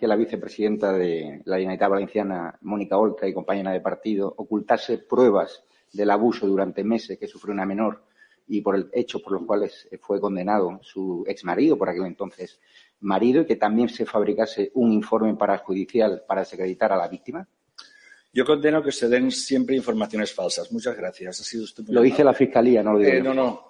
¿usted condena que la vicepresidenta de la Generalitat Valenciana, Mónica Oltra, y compañera de partido, ocultase pruebas del abuso durante meses que sufrió una menor y por el hecho por los cuales fue condenado su ex marido, por aquel entonces marido, y que también se fabricase un informe parajudicial para desacreditar a la víctima? Yo condeno que se den siempre informaciones falsas. Muchas gracias. Ha sido usted Lo dice la Fiscalía, no lo digo Eh, yo. no, no.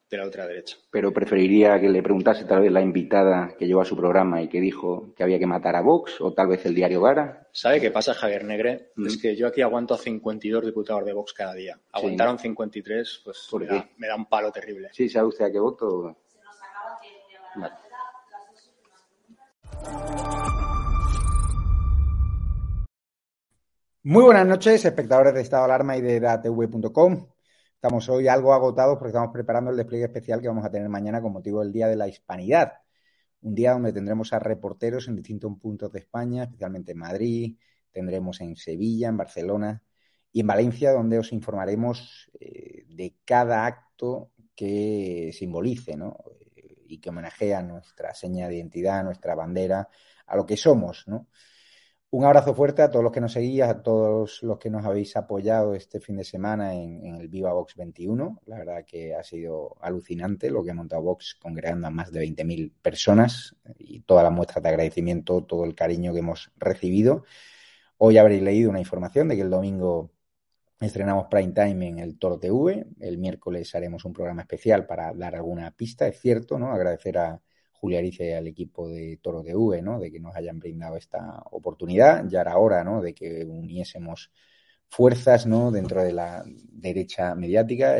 de la ultraderecha. Pero preferiría que le preguntase tal vez la invitada que llevó a su programa y que dijo que había que matar a Vox o tal vez el diario Gara. ¿Sabe qué pasa, Javier Negre? Mm. Es que yo aquí aguanto a 52 diputados de Vox cada día. Aguantaron 53, pues ¿Por me qué? da, me da un palo terrible. ¿Sí sabe usted a qué voto? Vale. Muy buenas noches, espectadores de Estado de Alarma y de datv.com. Estamos hoy algo agotados porque estamos preparando el despliegue especial que vamos a tener mañana con motivo del Día de la Hispanidad. Un día donde tendremos a reporteros en distintos puntos de España, especialmente en Madrid, tendremos en Sevilla, en Barcelona y en Valencia, donde os informaremos eh, de cada acto que simbolice. Eh, y que homenajea nuestra seña de identidad, nuestra bandera, a lo que somos, ¿no? Un abrazo fuerte a todos los que nos seguís, a todos los que nos habéis apoyado este fin de semana en, el Viva Vox 21. La verdad que ha sido alucinante lo que ha montado Vox congregando a más de 20.000 personas y toda la muestra de agradecimiento, todo el cariño que hemos recibido. Hoy habréis leído una información de que el domingo estrenamos Prime Time en el Toro TV. El miércoles haremos un programa especial para dar alguna pista, es cierto, ¿no? Agradecer a Julia Arice y al equipo de Toro TV, ¿no? De que nos hayan brindado esta oportunidad. Ya era hora, ¿no? De que uniésemos fuerzas, ¿no? Dentro de la derecha mediática.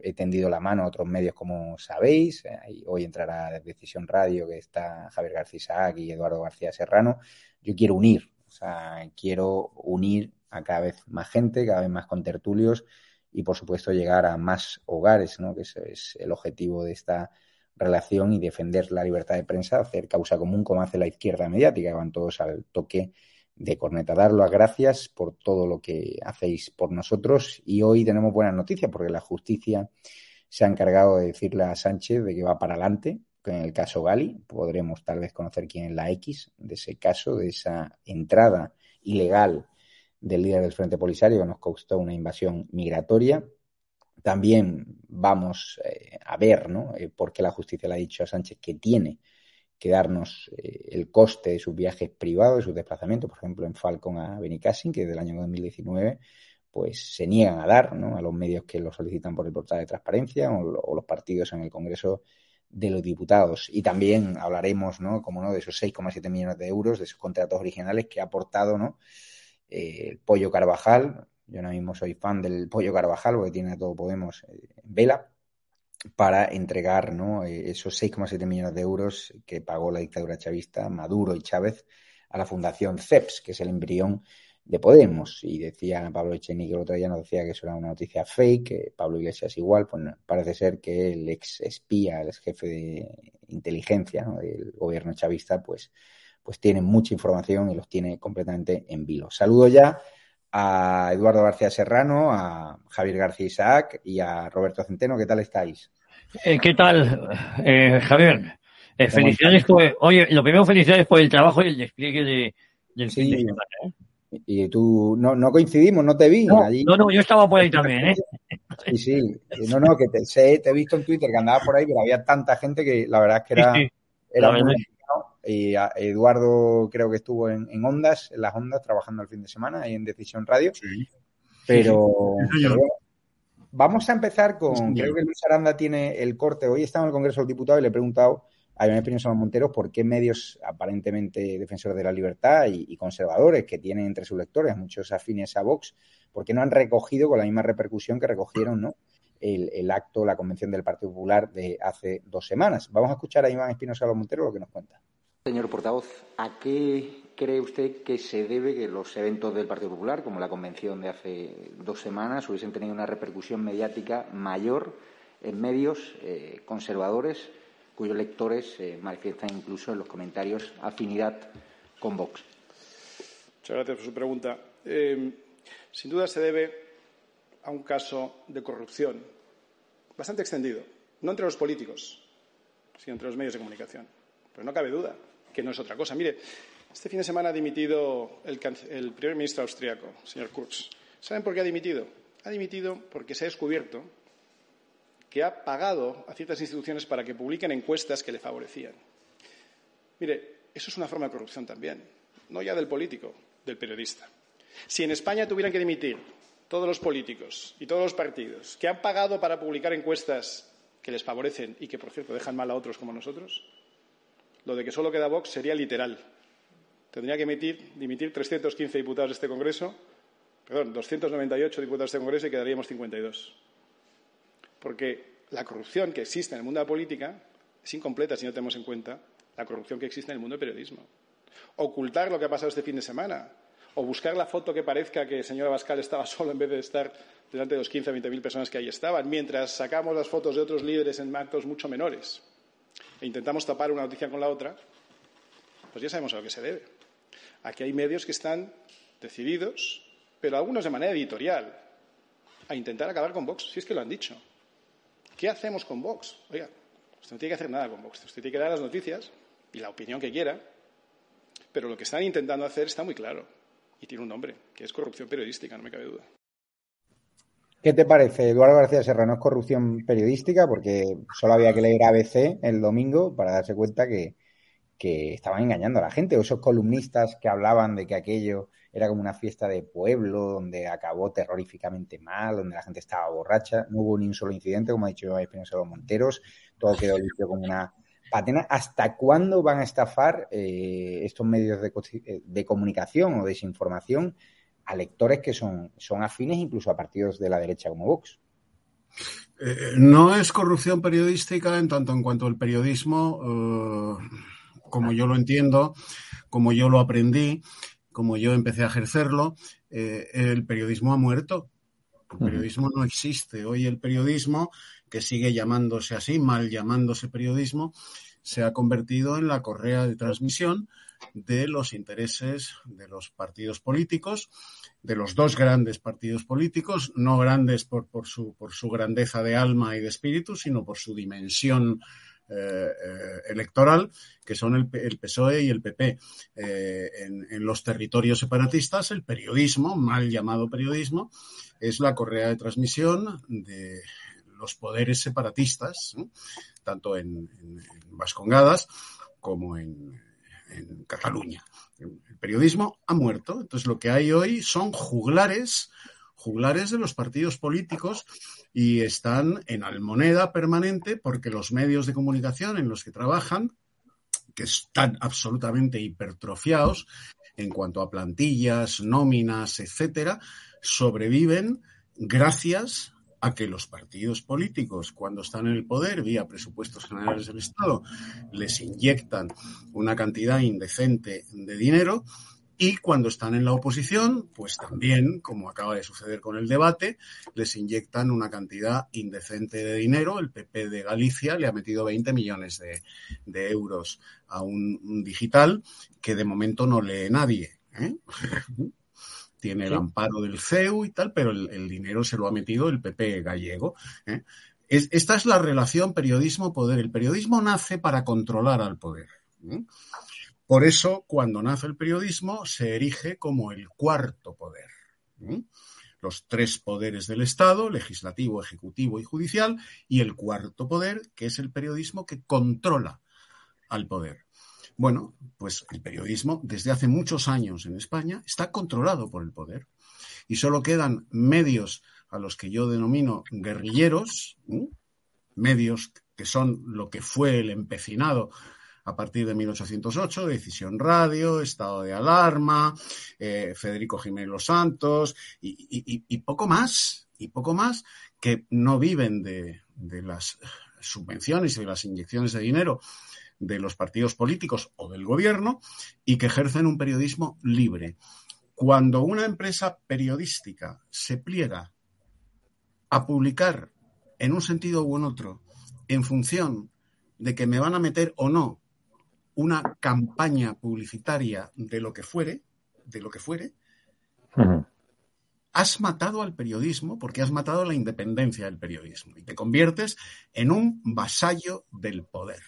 He tendido la mano a otros medios, como sabéis. Hoy entrará Decisión Radio, que está Javier García Isaac y Eduardo García Serrano. Yo quiero unir, o sea, quiero unir a cada vez más gente, cada vez más contertulios y, por supuesto, llegar a más hogares, ¿no? Que es el objetivo de esta relación y defender la libertad de prensa, hacer causa común como hace la izquierda mediática, que van todos al toque de corneta. Dar las gracias por todo lo que hacéis por nosotros y hoy tenemos buenas noticias porque la justicia se ha encargado de decirle a Sánchez de que va para adelante en el caso Gali. Podremos tal vez conocer quién es la X de ese caso, de esa entrada ilegal del líder del Frente Polisario que nos costó una invasión migratoria. También vamos eh, a ver ¿no? eh, por qué la justicia le ha dicho a Sánchez que tiene que darnos eh, el coste de sus viajes privados, de sus desplazamientos, por ejemplo, en Falcon a Benicassin, que desde el año 2019 pues se niegan a dar ¿no? a los medios que lo solicitan por el portal de transparencia o, los partidos en el Congreso de los Diputados. Y también hablaremos, ¿no? como no, de esos 6,7 millones de euros, de esos contratos originales que ha aportado ¿no? el Pollo Carvajal, yo ahora mismo soy fan del Pollo Carvajal, porque tiene a todo Podemos en vela, para entregar ¿no? esos 6,7 millones de euros que pagó la dictadura chavista, Maduro y Chávez, a la Fundación CEPS, que es el embrión de Podemos. Y decía Pablo Echenique el otro día, nos decía que eso era una noticia fake, Pablo Iglesias igual, pues parece ser que el ex espía, el ex jefe de inteligencia del gobierno chavista, pues, pues tiene mucha información y los tiene completamente en vilo. Saludo ya a Eduardo García Serrano, a Javier García Isaac y a Roberto Centeno. ¿Qué tal estáis? Eh, ¿Qué tal, eh, Javier? Eh, felicidades por, oye, lo primero felicidades por el trabajo y el despliegue de, del Sí. fin de semana. Y tú, no, no coincidimos, no te vi No, allí. no, no, yo estaba por ahí también, ¿eh? Sí, sí. No, no, que te, sé, te he visto en Twitter que andabas por ahí, pero había tanta gente que la verdad es que era, Sí, sí. era muy. Y a- Eduardo creo que estuvo en, en Ondas, en las Ondas, trabajando el fin de semana ahí en Decisión Radio. Pero, Sí, pero bueno, vamos a empezar con, Sí. creo que Luis Aranda tiene el corte. Hoy estaba en el Congreso del Diputado y le he preguntado a Iván Espinosa Monteros por qué medios aparentemente defensores de la libertad y, y conservadores que tienen entre sus lectores muchos afines a Vox, por qué no han recogido con la misma repercusión que recogieron ¿no? el, el acto, la convención del Partido Popular de hace dos semanas. Vamos a escuchar a Iván Espinosa Monteros lo que nos cuenta. Señor portavoz, ¿a qué cree usted que se debe que los eventos del Partido Popular, como la convención de hace dos semanas, hubiesen tenido una repercusión mediática mayor en medios eh, conservadores cuyos lectores eh, manifiestan incluso en los comentarios afinidad con Vox? Muchas gracias por su pregunta. Eh, sin duda se debe a un caso de corrupción bastante extendido, no entre los políticos, sino entre los medios de comunicación. Pero no cabe duda que no es otra cosa. Mire, este fin de semana ha dimitido el, primer ministro austriaco, señor Kurz. ¿Saben por qué ha dimitido? Ha dimitido porque se ha descubierto que ha pagado a ciertas instituciones para que publiquen encuestas que le favorecían. Mire, eso es una forma de corrupción también, no ya del político, del periodista. Si en España tuvieran que dimitir todos los políticos y todos los partidos que han pagado para publicar encuestas que les favorecen y que, por cierto, dejan mal a otros como nosotros, lo de que solo queda Vox sería literal. Tendría que emitir, dimitir 315 diputados de este Congreso, perdón, 298 diputados de este Congreso y quedaríamos 52. Porque la corrupción que existe en el mundo de la política es incompleta si no tenemos en cuenta la corrupción que existe en el mundo del periodismo. Ocultar lo que ha pasado este fin de semana, o buscar la foto que parezca que el señor Abascal estaba solo en vez de estar delante de los 15 o 20 mil personas que ahí estaban, mientras sacamos las fotos de otros líderes en actos mucho menores e intentamos tapar una noticia con la otra, pues ya sabemos a lo que se debe. Aquí hay medios que están decididos, pero algunos de manera editorial, a intentar acabar con Vox, si es que lo han dicho. ¿Qué hacemos con Vox? Oiga, usted no tiene que hacer nada con Vox, usted tiene que dar las noticias y la opinión que quiera, pero lo que están intentando hacer está muy claro y tiene un nombre, que es corrupción periodística, no me cabe duda. ¿Qué te parece, Eduardo García Serrano? ¿Es corrupción periodística? Porque solo había que leer ABC el domingo para darse cuenta que, estaban engañando a la gente. O esos columnistas que hablaban de que aquello era como una fiesta de pueblo, donde acabó terroríficamente mal, donde la gente estaba borracha. No hubo ni un solo incidente, como ha dicho Espinosa los Monteros. Todo quedó limpio como una patena. ¿Hasta cuándo van a estafar eh, estos medios de, de comunicación o desinformación a lectores que son, son afines incluso a partidos de la derecha como Vox. Eh, no es corrupción periodística en tanto en cuanto el periodismo, eh, como yo lo entiendo, como yo lo aprendí, como yo empecé a ejercerlo, eh, el periodismo ha muerto. El periodismo no existe. Hoy el periodismo, que sigue llamándose así, mal llamándose periodismo, se ha convertido en la correa de transmisión de los intereses de los partidos políticos, de los dos grandes partidos políticos, no grandes por, por, su, por su grandeza de alma y de espíritu, sino por su dimensión eh, eh, electoral, que son el, PSOE y el PP. Eh, en, los territorios separatistas, el periodismo, mal llamado periodismo, es la correa de transmisión de los poderes separatistas, tanto en, en Vascongadas como en, en Cataluña. El periodismo ha muerto. Entonces lo que hay hoy son juglares, juglares de los partidos políticos y están en almoneda permanente porque los medios de comunicación en los que trabajan, que están absolutamente hipertrofiados en cuanto a plantillas, nóminas, etcétera, sobreviven gracias a que los partidos políticos, cuando están en el poder, vía presupuestos generales del Estado, les inyectan una cantidad indecente de dinero y cuando están en la oposición, pues también, como acaba de suceder con el debate, les inyectan una cantidad indecente de dinero. El PP de Galicia le ha metido 20 millones de, euros a un, un, digital que de momento no lee nadie. ¿eh? Tiene el amparo del CEU y tal, pero el, el, dinero se lo ha metido el PP gallego. ¿eh? Es, esta es la relación periodismo-poder. El periodismo nace para controlar al poder. ¿eh? Por eso, cuando nace el periodismo, se erige como el cuarto poder. ¿eh? Los tres poderes del Estado, legislativo, ejecutivo y judicial, y el cuarto poder, que es el periodismo que controla al poder. Bueno, pues el periodismo desde hace muchos años en España está controlado por el poder y solo quedan medios a los que yo denomino guerrilleros, medios que son lo que fue el empecinado a partir de 1808, Decisión Radio, Estado de Alarma, eh, Federico Jiménez Los Santos y, poco más, y poco más, que no viven de las subvenciones y de las inyecciones de dinero de los partidos políticos o del gobierno y que ejercen un periodismo libre. Cuando una empresa periodística se pliega a publicar en un sentido u en otro en función de que me van a meter o no una campaña publicitaria de lo que fuere, de lo que fuere, has matado al periodismo porque has matado la independencia del periodismo y te conviertes en un vasallo del poder.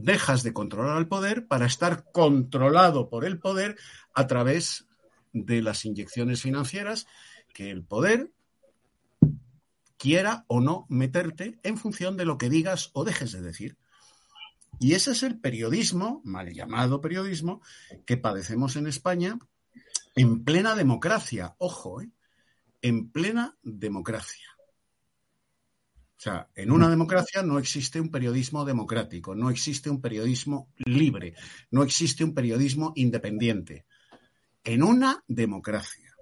Dejas de controlar al poder para estar controlado por el poder a través de las inyecciones financieras que el poder quiera o no meterte en función de lo que digas o dejes de decir. Y ese es el periodismo, mal llamado periodismo, que padecemos en España en plena democracia. Ojo, ¿eh? en plena democracia. O sea, en una democracia no existe un periodismo democrático, no existe un periodismo libre, no existe un periodismo independiente. En una democracia.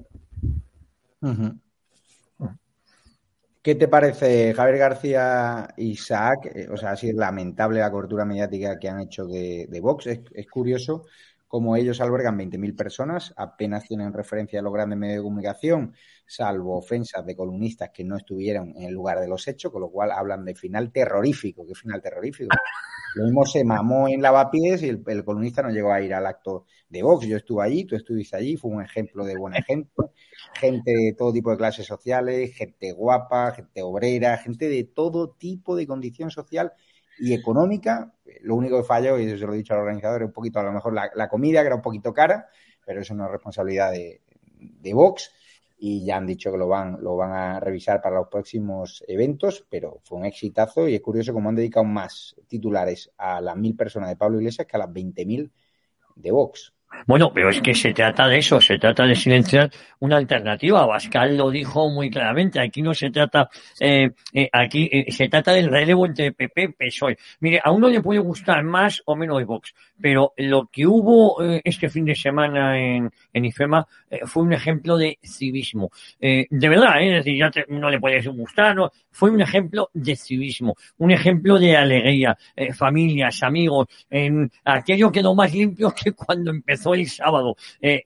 ¿Qué te parece, Javier García Isaac? Eh, o sea, ha sido lamentable la cobertura mediática que han hecho de, Vox. Es, curioso cómo ellos albergan 20.000 personas, apenas tienen referencia a los grandes medios de comunicación, salvo ofensas de columnistas que no estuvieron en el lugar de los hechos, con lo cual hablan de final terrorífico. ¿Qué final terrorífico? Lo mismo se mamó en Lavapiés y el, columnista no llegó a ir al acto de Vox. Yo estuve allí, tú estuviste allí, fue un ejemplo de buen ejemplo. Gente de todo tipo de clases sociales, gente guapa, gente obrera, gente de todo tipo de condición social y económica. Lo único que falló, y se lo he dicho al organizador, es un poquito, a lo mejor la, comida, que era un poquito cara, pero eso no es responsabilidad de, de Vox y ya han dicho que lo van, lo van a revisar para los próximos eventos, pero fue un exitazo y es curioso cómo han dedicado más titulares a las mil personas de Pablo Iglesias que a las 20.000 de Vox. Bueno, pero es que se trata de eso, se trata de silenciar una alternativa. Pascal lo dijo muy claramente. Aquí no se trata, eh, eh, aquí eh, se trata del relevo entre PP y PSOE. Mire, a uno le puede gustar más o menos Vox, pero lo que hubo este fin de semana en, en IFEMA fue un ejemplo de civismo. de verdad, es decir, ya no le puede gustar, no, fue un ejemplo de civismo, un ejemplo de alegría, familias, amigos, aquello quedó más limpio que cuando empezó el sábado.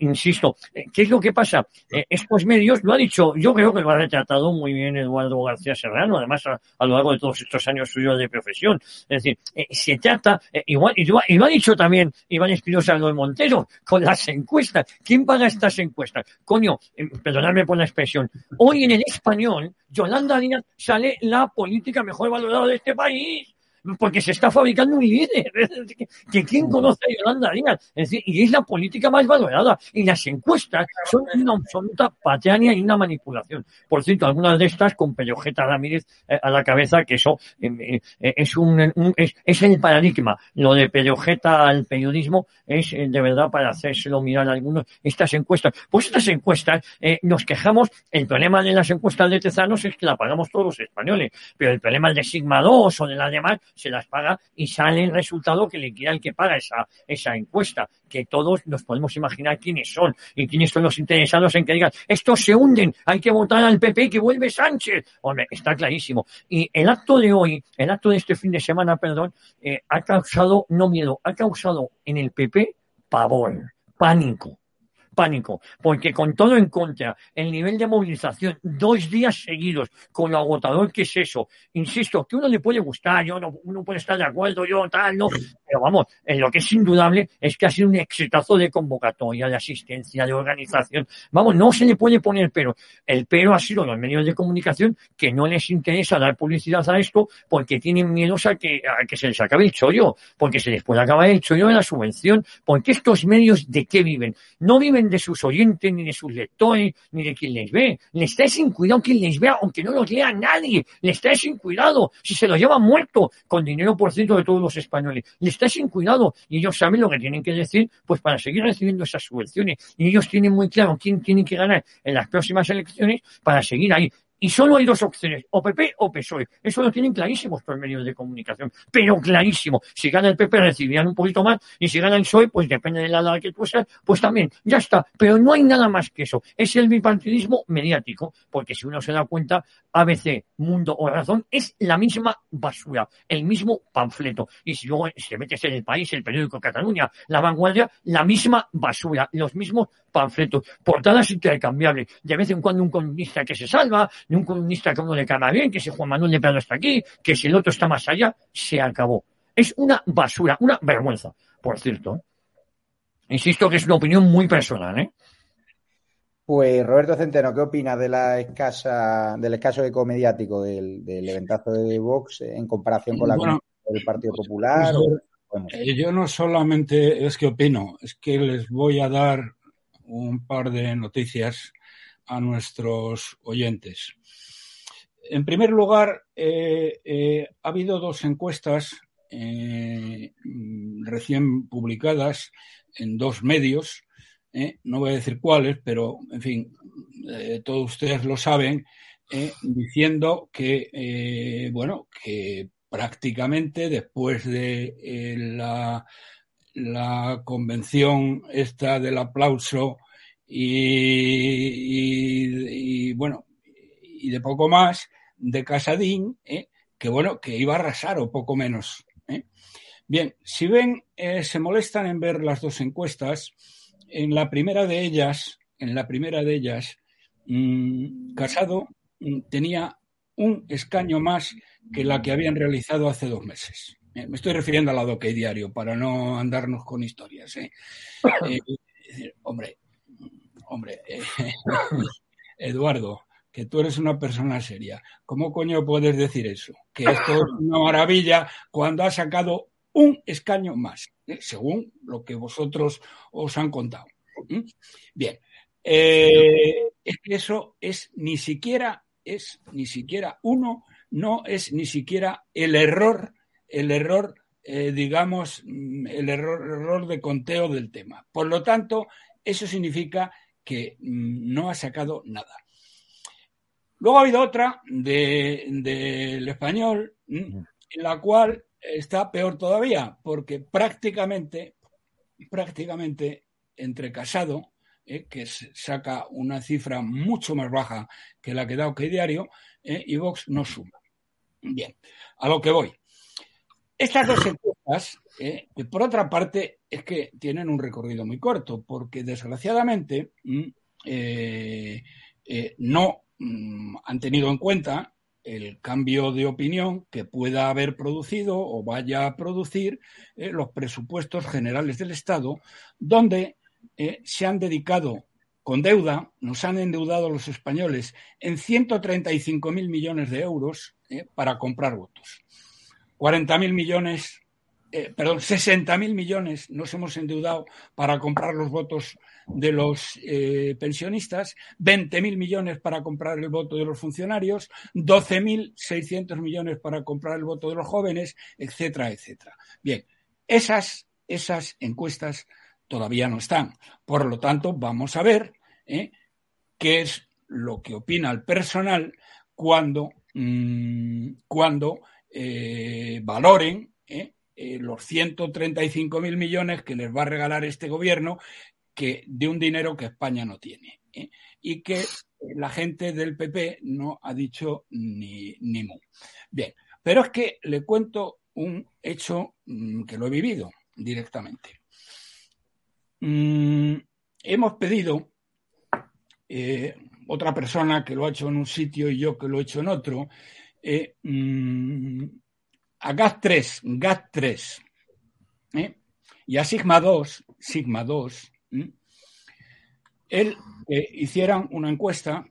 insisto, ¿qué es lo que pasa? Eh, estos medios, lo ha dicho, yo creo que lo ha retratado muy bien Eduardo García Serrano, además a, lo largo de todos estos años suyos de profesión. Es decir, eh, se trata, eh, igual, y lo, ha dicho también Iván Espinosa de Montero, con las encuestas. ¿Quién paga estas encuestas? Coño, perdonadme por la expresión, hoy en el español, Yolanda Díaz sale la política mejor valorada de este país porque se está fabricando un líder. que quién conoce a Yolanda Díaz. Es decir, y es la política más valorada. Y las encuestas son una absoluta patraña y una manipulación. Por cierto, algunas de estas con Pellojeta Ramírez eh, a la cabeza, que eso eh, eh, es un, es, el paradigma. Lo de Pellojeta al periodismo es de verdad para hacérselo mirar a algunos. Estas encuestas, pues estas encuestas, nos quejamos, el problema de las encuestas de Tezanos es que la pagamos todos los españoles, pero el problema de Sigma 2 o de la demás se las paga y sale el resultado que le quiera el que paga esa, esa encuesta, que todos nos podemos imaginar quiénes son y quiénes son los interesados en que digan, estos se hunden, hay que votar al PP que vuelve Sánchez. Hombre, está clarísimo. Y el acto de hoy, el acto de este fin de semana, perdón, eh, ha causado, no miedo, ha causado en el PP pavor, pánico pánico, porque con todo en contra, el nivel de movilización, dos días seguidos, con lo agotador que es eso, insisto, que uno le puede gustar, yo no, uno puede estar de acuerdo, yo tal, no, pero vamos, en lo que es indudable es que ha sido un exitazo de convocatoria, de asistencia, de organización, vamos, no se le puede poner pero, el pero ha sido los medios de comunicación que no les interesa dar publicidad a esto porque tienen miedo a que, a que se les acabe el chollo, porque se les puede acabar el chollo de la subvención, porque estos medios de qué viven, no viven de sus oyentes, ni de sus lectores, ni de quien les ve. Le está sin cuidado quien les vea, aunque no los lea nadie. Le está sin cuidado. Si se lo lleva muerto, con dinero por ciento de todos los españoles. Le está sin cuidado. Y ellos saben lo que tienen que decir, pues para seguir recibiendo esas subvenciones. Y ellos tienen muy claro quién tiene que ganar en las próximas elecciones para seguir ahí Y solo hay dos opciones, o PP o PSOE. Eso lo tienen clarísimo estos medios de comunicación, pero clarísimo. Si gana el PP recibirían un poquito más y si gana el PSOE, pues depende de la edad que tú seas, pues también, ya está. Pero no hay nada más que eso. Es el bipartidismo mediático, porque si uno se da cuenta, ABC, Mundo o Razón es la misma basura, el mismo panfleto. Y si luego se metes en el país, el periódico Cataluña, La Vanguardia, la misma basura, los mismos panfletos, portadas intercambiables. De vez en cuando un columnista que se salva, de un columnista que uno le cae bien, que si Juan Manuel de Prado está aquí, que si el otro está más allá, se acabó. Es una basura, una vergüenza, por cierto. Insisto que es una opinión muy personal, ¿eh? Pues Roberto Centeno, ¿qué opina de la escasa, del escaso eco mediático del, del eventazo de Vox en comparación con la Bueno, del Partido Popular? pues, o- bueno, Eh, yo no solamente es que opino, es que les voy a dar un par de noticias a nuestros oyentes. En primer lugar, eh, eh, ha habido dos encuestas eh, recién publicadas en dos medios, no voy a decir cuáles, pero en fin, todos ustedes lo saben, diciendo que, bueno, que prácticamente después de la, la convención esta del aplauso y, bueno, y de poco más de Casadín, eh, que bueno, que iba a arrasar o poco menos. eh. Bien, si ven, eh, se molestan en ver las dos encuestas, en la primera de ellas, en la primera de ellas, mm, Casado mm, tenía un escaño más que la que habían realizado hace dos meses. Eh, me estoy refiriendo a la Doque Diario para no andarnos con historias. ¿eh? Eh, hombre, hombre, Eduardo, que tú eres una persona seria. ¿Cómo coño puedes decir eso? Que esto es una maravilla cuando ha sacado un escaño más, según lo que vosotros os han contado. Bien, es que eso es ni siquiera, es ni siquiera uno, no es ni siquiera el error, el error, eh, digamos, mm, el error, error de conteo del tema. Por lo tanto, eso significa que mm, no ha sacado nada. Luego ha habido otra de- del español, mm, en la cual está peor todavía, porque prácticamente, prácticamente entre Casado, eh, que saca una cifra mucho más baja que la que da OK Diario, eh, y Vox no suma. Bien, a lo que voy. Estas dos encuestas, eh, que por otra parte, es que tienen un recorrido muy corto, porque desgraciadamente mm, eh, eh, no mm, han tenido en cuenta el cambio de opinión que pueda haber producido o vaya a producir eh, los presupuestos generales del Estado, donde eh, se han dedicado con deuda, nos han endeudado los españoles en 135.000 millones de euros eh, para comprar votos. 40.000 millones, eh, perdón, 60.000 millones nos hemos endeudado para comprar los votos de los eh, pensionistas, 20.000 millones para comprar el voto de los funcionarios, 12.600 millones para comprar el voto de los jóvenes, etcétera, etcétera. Bien, esas, esas encuestas todavía no están. Por lo tanto, vamos a ver ¿eh? qué es lo que opina el personal cuando, mm, cuando eh, valoren ¿eh? Eh, los 135.000 millones que les va a regalar este gobierno que, de un dinero que España no tiene. ¿eh? Y que la gente del PP no ha dicho ni, ni mu. Bien, pero es que le cuento un hecho mm, que lo he vivido directamente. Mm, hemos pedido, otra persona que lo ha hecho en un sitio y yo que lo he hecho en otro, eh, mm, a GAT3, GAT3, ¿eh? y a Sigma 2, Sigma 2, ¿m? él eh, hicieran una encuesta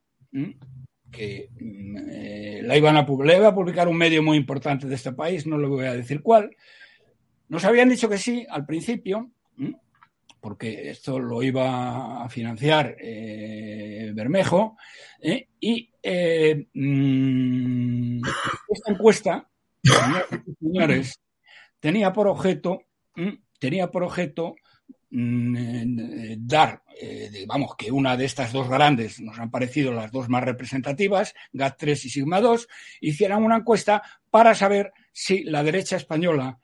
que mm, eh, la iban a, iba a publicar un medio muy importante de este país, no le voy a decir cuál. Nos habían dicho que sí al principio. Porque esto lo iba a financiar eh, Bermejo, ¿eh? y eh, mm, esta encuesta, señores, tenía por objeto, tenía por objeto mm, dar, eh, vamos, que una de estas dos grandes nos han parecido las dos más representativas, GAT3 y Sigma 2, hicieran una encuesta para saber si la derecha española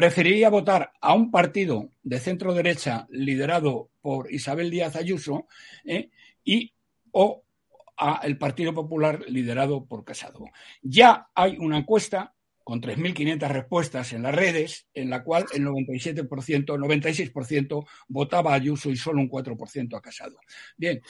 preferiría votar a un partido de centro derecha liderado por Isabel Díaz Ayuso y o a el Partido Popular liderado por Casado. Ya hay una encuesta con 3.500 respuestas en las redes, en la cual el 97%, 96% votaba a Ayuso y solo un 4% a Casado. Bien,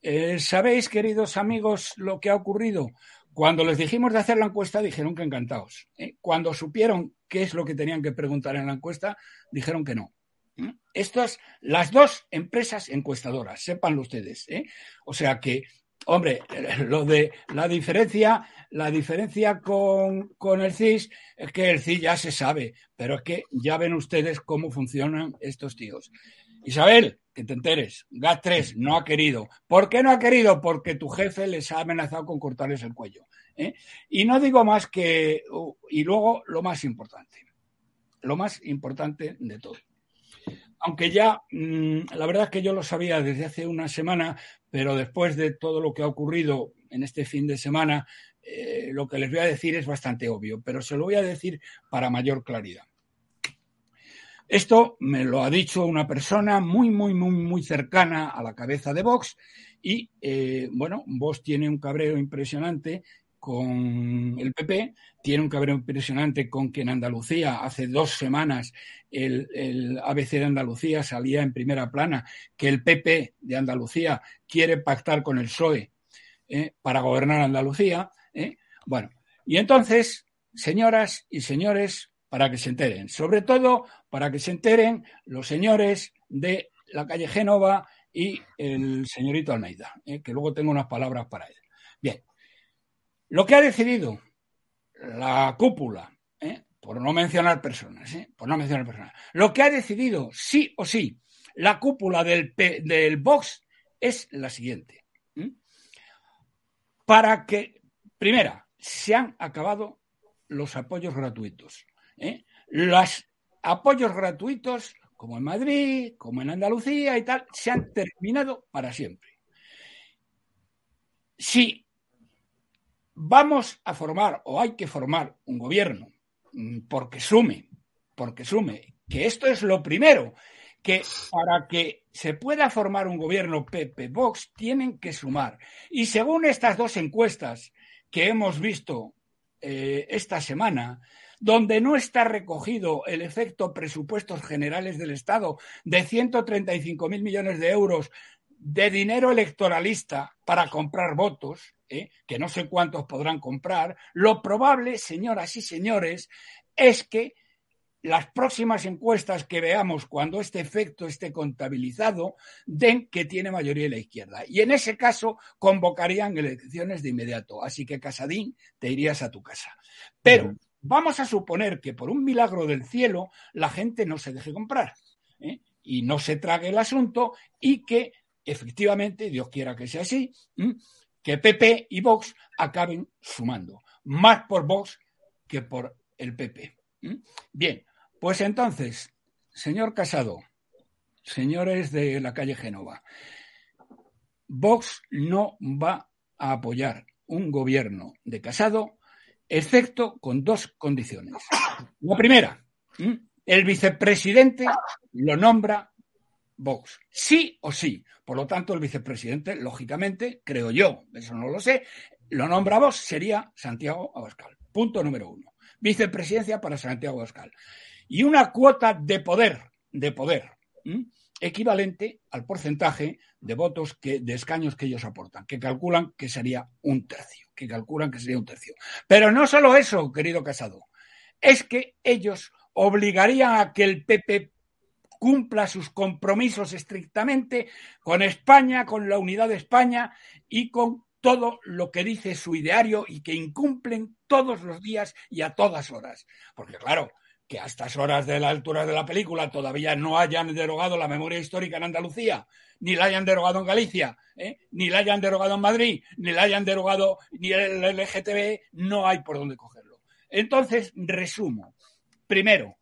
eh, ¿sabéis, queridos amigos, lo que ha ocurrido? Cuando les dijimos de hacer la encuesta, dijeron que encantados. ¿eh? Cuando supieron qué es lo que tenían que preguntar en la encuesta, dijeron que no. ¿eh? Estas, las dos empresas encuestadoras, sépanlo ustedes. O sea que Hombre, lo de la diferencia, la diferencia con, con, el CIS es que el CIS ya se sabe, pero es que ya ven ustedes cómo funcionan estos tíos. Isabel, que te enteres, GAT3 no ha querido. ¿Por qué no ha querido? Porque tu jefe les ha amenazado con cortarles el cuello. ¿eh? Y no digo más que, y luego lo más importante, lo más importante de todo aunque ya mm, la verdad es que yo lo sabía desde hace una semana, pero después de todo lo que ha ocurrido en este fin de semana, eh, lo que les voy a decir es bastante obvio, pero se lo voy a decir para mayor claridad. Esto me lo ha dicho una persona muy, muy, muy, muy cercana a la cabeza de Vox y, eh, bueno, Vox tiene un cabreo impresionante con el PP, tiene un cabreo impresionante con que en Andalucía hace dos semanas el, ABC de Andalucía salía en primera plana que el PP de Andalucía quiere pactar con el PSOE eh, para gobernar Andalucía. Eh. Bueno, y entonces, señoras y señores, para que se enteren, sobre todo para que se enteren los señores de la calle Génova y el señorito Almeida, eh, que luego tengo unas palabras para él. Bien, lo que ha decidido la cúpula, ¿eh? por no mencionar personas, ¿eh? por no mencionar personas, lo que ha decidido sí o sí la cúpula del, del Vox es la siguiente. Para que, primera, se han acabado los apoyos gratuitos. ¿eh? Apoyos gratuitos, como en Madrid, como en Andalucía y tal, se han terminado para siempre. Si vamos a formar o hay que formar un gobierno mm, porque sume, porque sume, que esto es lo primero, que para que se pueda formar un gobierno PP Vox tienen que sumar. Y según estas dos encuestas que hemos visto eh, esta semana, donde no está recogido el efecto presupuestos generales del Estado de 135 mil millones de euros de dinero electoralista para comprar votos, ¿eh? que no sé cuántos podrán comprar, lo probable, señoras y señores, es que las próximas encuestas que veamos cuando este efecto esté contabilizado den que tiene mayoría la izquierda. Y en ese caso convocarían elecciones de inmediato. Así que, Casadín, te irías a tu casa. Pero vamos a suponer que por un milagro del cielo la gente no se deje comprar ¿eh? y no se trague el asunto y que efectivamente, Dios quiera que sea así, que PP y Vox acaben sumando, más por Vox que por el PP. Bien, pues entonces, señor Casado, señores de la calle Génova, Vox no va a apoyar un gobierno de Casado, excepto con dos condiciones. La primera, el vicepresidente lo nombra Vox. Sí o sí. Por lo tanto, el vicepresidente, lógicamente, creo yo, eso no lo sé, lo nombra Vox, sería Santiago Abascal. Punto número uno. Vicepresidencia para Santiago Abascal. Y una cuota de poder, de poder, equivalente al porcentaje de votos que, de escaños que ellos aportan, que calculan que sería un tercio, que calculan que sería un tercio. Pero no solo eso, querido Casado, es que ellos obligarían a que el PP cumpla sus compromisos estrictamente con España, con la unidad de España y con todo lo que dice su ideario y que incumplen todos los días y a todas horas. Porque claro, que a estas horas de la altura de la película todavía no hayan derogado la memoria histórica en Andalucía, ni la hayan derogado en Galicia, ¿eh? ni la hayan derogado en Madrid, ni la hayan derogado ni el LGTB, no hay por dónde cogerlo. Entonces, resumo. Primero,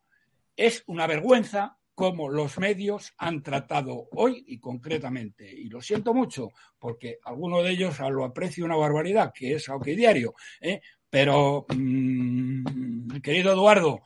es una vergüenza como los medios han tratado hoy y concretamente. Y lo siento mucho, porque alguno de ellos lo aprecio una barbaridad, que es OK Diario. ¿eh? Pero, mm, querido Eduardo,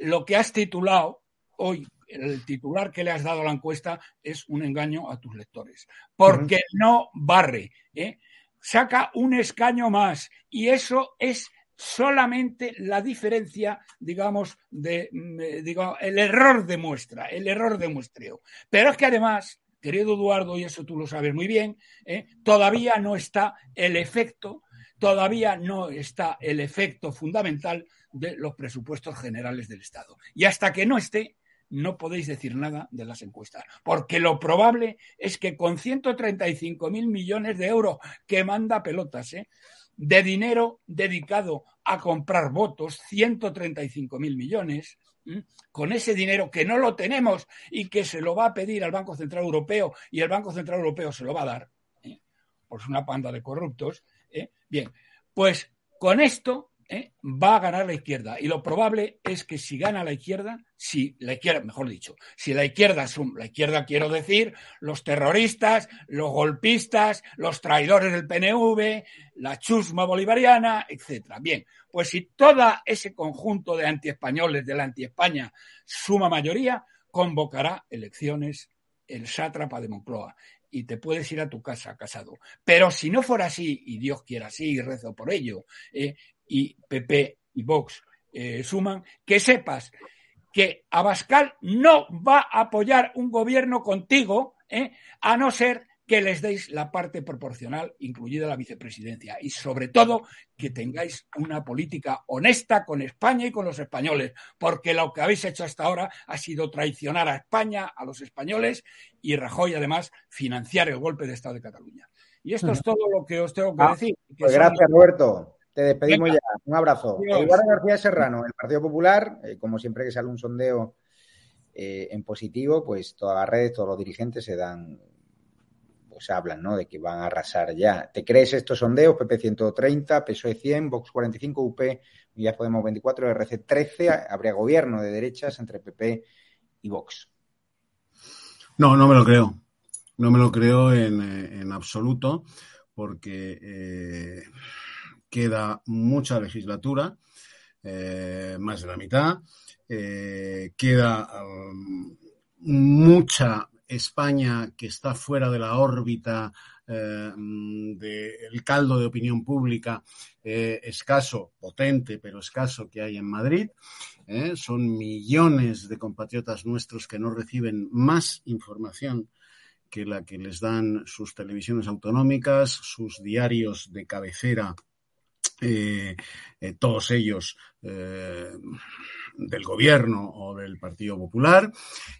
lo que has titulado hoy, el titular que le has dado a la encuesta es un engaño a tus lectores, porque no barre, ¿eh? saca un escaño más y eso es solamente la diferencia, digamos, de, mm, eh, digamos, el error de muestra, el error de muestreo. Pero es que además, querido Eduardo, y eso tú lo sabes muy bien, ¿eh? todavía no está el efecto, todavía no está el efecto fundamental de los presupuestos generales del Estado. Y hasta que no esté, no podéis decir nada de las encuestas, porque lo probable es que con 135 mil millones de euros que manda pelotas, ¿eh? de dinero dedicado a comprar votos, 135 mil millones, con ese dinero que no lo tenemos y que se lo va a pedir al Banco Central Europeo y el Banco Central Europeo se lo va a dar, ¿eh? por una panda de corruptos. ¿eh? Bien, pues con esto ¿eh? va a ganar la izquierda. Y lo probable es que si gana la izquierda, si la izquierda, mejor dicho, si la izquierda, la izquierda quiero decir, los terroristas, los golpistas, los traidores del PNV, la chusma bolivariana, etcétera. Bien, pues si todo ese conjunto de antiespañoles de la antiespaña suma mayoría, convocará elecciones el sátrapa de Moncloa y te puedes ir a tu casa casado. Pero si no fuera así, y Dios quiera así, y rezo por ello, eh, y PP y Vox eh, suman, que sepas que Abascal no va a apoyar un gobierno contigo, eh, a no ser que les deis la parte proporcional, incluida la vicepresidencia, y sobre todo que tengáis una política honesta con España y con los españoles, porque lo que habéis hecho hasta ahora ha sido traicionar a España, a los españoles, y Rajoy además financiar el golpe de Estado de Cataluña. Y esto es todo lo que os tengo que ah, decir. Pues gracias, Roberto. Te despedimos ya. Un abrazo. Eduardo García Serrano, el Partido Popular, eh, como siempre que sale un sondeo eh, en positivo, pues todas las redes, todos los dirigentes se dan, pues hablan, ¿no? De que van a arrasar ya. ¿Te crees estos sondeos? PP 130, PSOE 100, Vox 45, UP, ya Podemos 24, RC 13. Habría gobierno de derechas entre PP y Vox. No, no me lo creo. No me lo creo en, eh, absoluto, porque queda mucha legislatura, eh, más de la mitad, eh, queda um, mucha España que está fuera de la órbita eh, del caldo de opinión pública escaso, potente, pero escaso que hay en Madrid. son millones de compatriotas nuestros que no reciben más información que la que les dan sus televisiones autonómicas, sus diarios de cabecera eh, eh, todos ellos eh, del gobierno o del Partido Popular,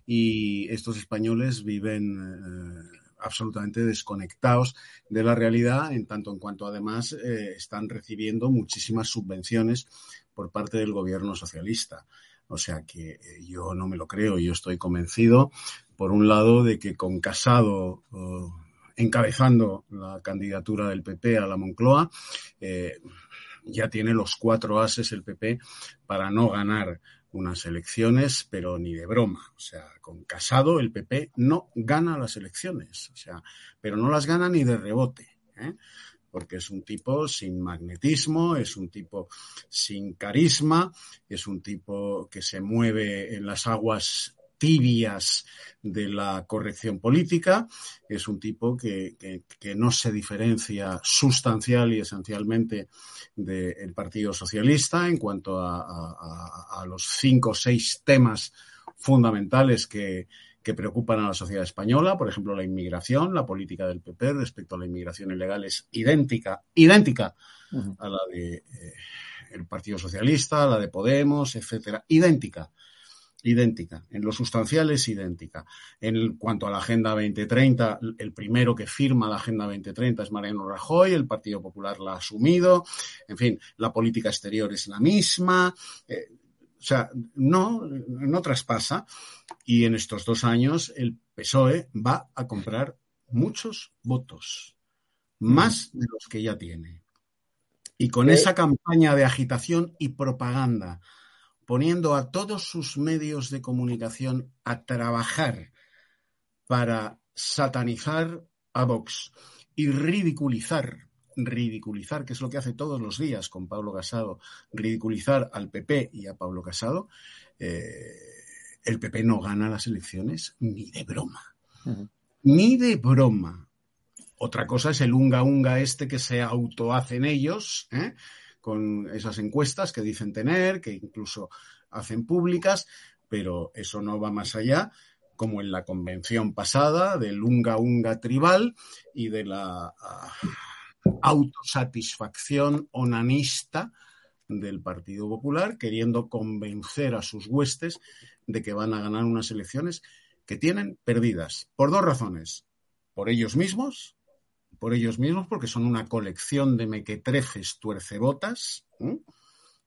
y estos españoles viven absolutamente desconectados de la realidad, en tanto en cuanto además están recibiendo muchísimas subvenciones por parte del gobierno socialista. O sea que yo no me lo creo, yo estoy convencido, por un lado, de que con Casado encabezando la candidatura del PP a la Moncloa, ya tiene los cuatro ases el PP para no ganar unas elecciones, pero ni de broma. O sea, con Casado el PP no gana las elecciones, o sea, pero no las gana ni de rebote. ¿eh? porque es un tipo sin magnetismo, es un tipo sin carisma, es un tipo que se mueve en las aguas tibias de la corrección política. Es un tipo que, no se diferencia sustancial y esencialmente del Partido Socialista en cuanto a, los cinco o seis temas fundamentales que, preocupan a la sociedad española, por ejemplo, la inmigración, la política del PP respecto a la inmigración ilegal es idéntica, idéntica a la de eh, el Partido Socialista, a la de Podemos, etcétera, idéntica idéntica, en lo sustancial es idéntica. En cuanto a la Agenda 2030, el primero que firma la Agenda 2030 es Mariano Rajoy, el Partido Popular la ha asumido, en fin, la política exterior es la misma. Eh, o sea, no, no traspasa. Y en estos dos años el PSOE va a comprar muchos votos, más de los que ya tiene. Y con esa campaña de agitación y propaganda poniendo a todos sus medios de comunicación a trabajar para satanizar a Vox y ridiculizar, ridiculizar, que es lo que hace todos los días con Pablo Casado, ridiculizar al PP y a Pablo Casado, eh, el PP no gana las elecciones ni de broma. Ni de broma. Otra cosa es el unga unga este que se autohacen ellos, ¿eh? Con esas encuestas que dicen tener, que incluso hacen públicas, pero eso no va más allá, como en la convención pasada del unga unga tribal y de la ah, autosatisfacción onanista del Partido Popular, queriendo convencer a sus huestes de que van a ganar unas elecciones que tienen perdidas, por dos razones. Por ellos mismos, por ellos mismos, porque son una colección de mequetrefes tuercebotas.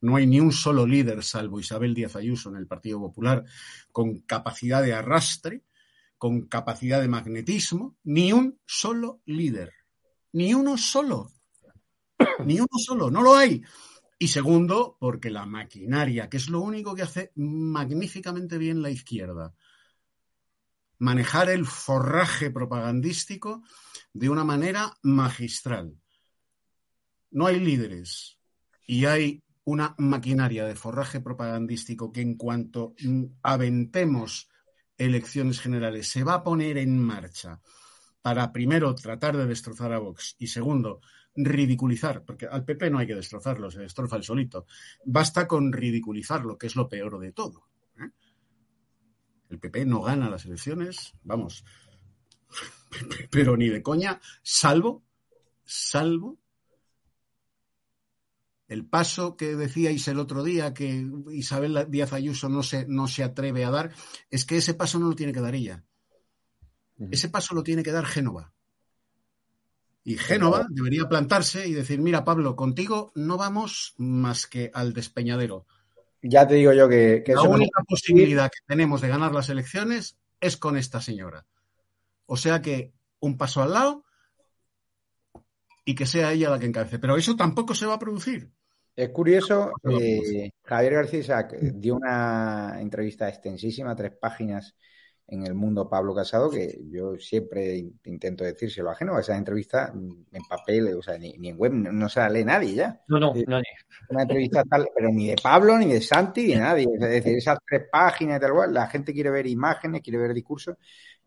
No hay ni un solo líder, salvo Isabel Díaz Ayuso en el Partido Popular, con capacidad de arrastre, con capacidad de magnetismo, ni un solo líder. Ni uno solo. Ni uno solo, no lo hay. Y segundo, porque la maquinaria, que es lo único que hace magníficamente bien la izquierda, manejar el forraje propagandístico de una manera magistral. No hay líderes y hay una maquinaria de forraje propagandístico que en cuanto aventemos elecciones generales se va a poner en marcha para primero tratar de destrozar a Vox y segundo ridiculizar, porque al PP no hay que destrozarlo, se destroza el solito. Basta con ridiculizarlo, que es lo peor de todo. El PP no gana las elecciones, vamos, pero ni de coña, salvo, salvo el paso que decíais el otro día que Isabel Díaz Ayuso no se, no se atreve a dar, es que ese paso no lo tiene que dar ella. Ese paso lo tiene que dar Génova. Y Génova debería plantarse y decir, mira Pablo, contigo no vamos más que al despeñadero. Ya te digo yo que... La única posibilidad que tenemos de ganar las elecciones es con esta señora. O sea que un paso al lado y que sea ella la que encabece. Pero eso tampoco se va a producir. Es curioso, eh, Javier García Isaac dio una entrevista extensísima, tres páginas en el mundo Pablo Casado, que yo siempre intento decírselo ajeno, esa entrevista en papel, o sea, ni, en web, no se la lee nadie ya. No, no, nadie. Una entrevista tal, pero ni de Pablo, ni de Santi, ni de nadie. Es decir, esas tres páginas y tal cual, la gente quiere ver imágenes, quiere ver discursos,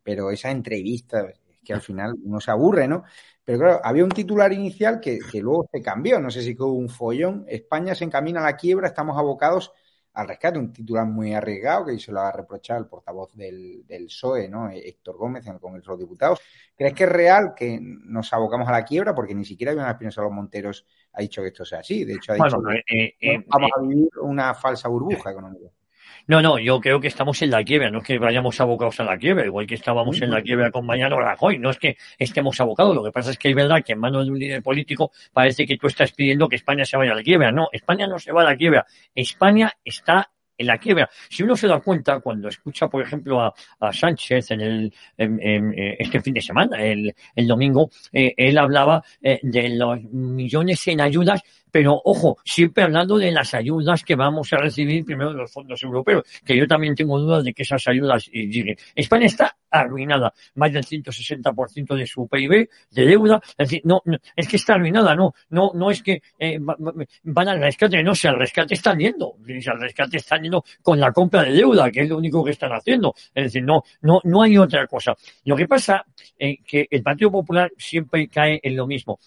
pero esa entrevista, es que al final uno se aburre, ¿no? Pero claro, había un titular inicial que, luego se cambió, no sé si hubo un follón. España se encamina a la quiebra, estamos abocados al rescate, un titular muy arriesgado que se lo ha reprochado el portavoz del, del PSOE, ¿no? Héctor Gómez en el Congreso de los Diputados. ¿Crees que es real que nos abocamos a la quiebra? Porque ni siquiera Joan Espinosa los Monteros ha dicho que esto sea así. De hecho, ha dicho que eh, eh, vamos a vivir una falsa burbuja económica. No, no, yo creo que estamos en la quiebra, no es que vayamos abocados a la quiebra, igual que estábamos en la quiebra con Mariano Rajoy, no es que estemos abocados, lo que pasa es que es verdad que en manos de un líder político parece que tú estás pidiendo que España se vaya a la quiebra. No, España no se va a la quiebra, España está en la quiebra. Si uno se da cuenta cuando escucha, por ejemplo, a, Sánchez en el eh, este fin de semana, el, domingo, eh, él hablaba eh, de los millones en ayudas pero ojo, siempre hablando de las ayudas que vamos a recibir primero de los fondos europeos, que yo también tengo dudas de que esas ayudas lleguen. España está arruinada, más del 160% de su PIB de deuda, es decir, no, es que está arruinada, no, no, no es que eh, van al rescate, no, si al rescate están yendo, si al rescate están yendo con la compra de deuda, que es lo único que están haciendo, es decir, no, no, no hay otra cosa. Lo que pasa es que el Partido Popular siempre cae en lo mismo.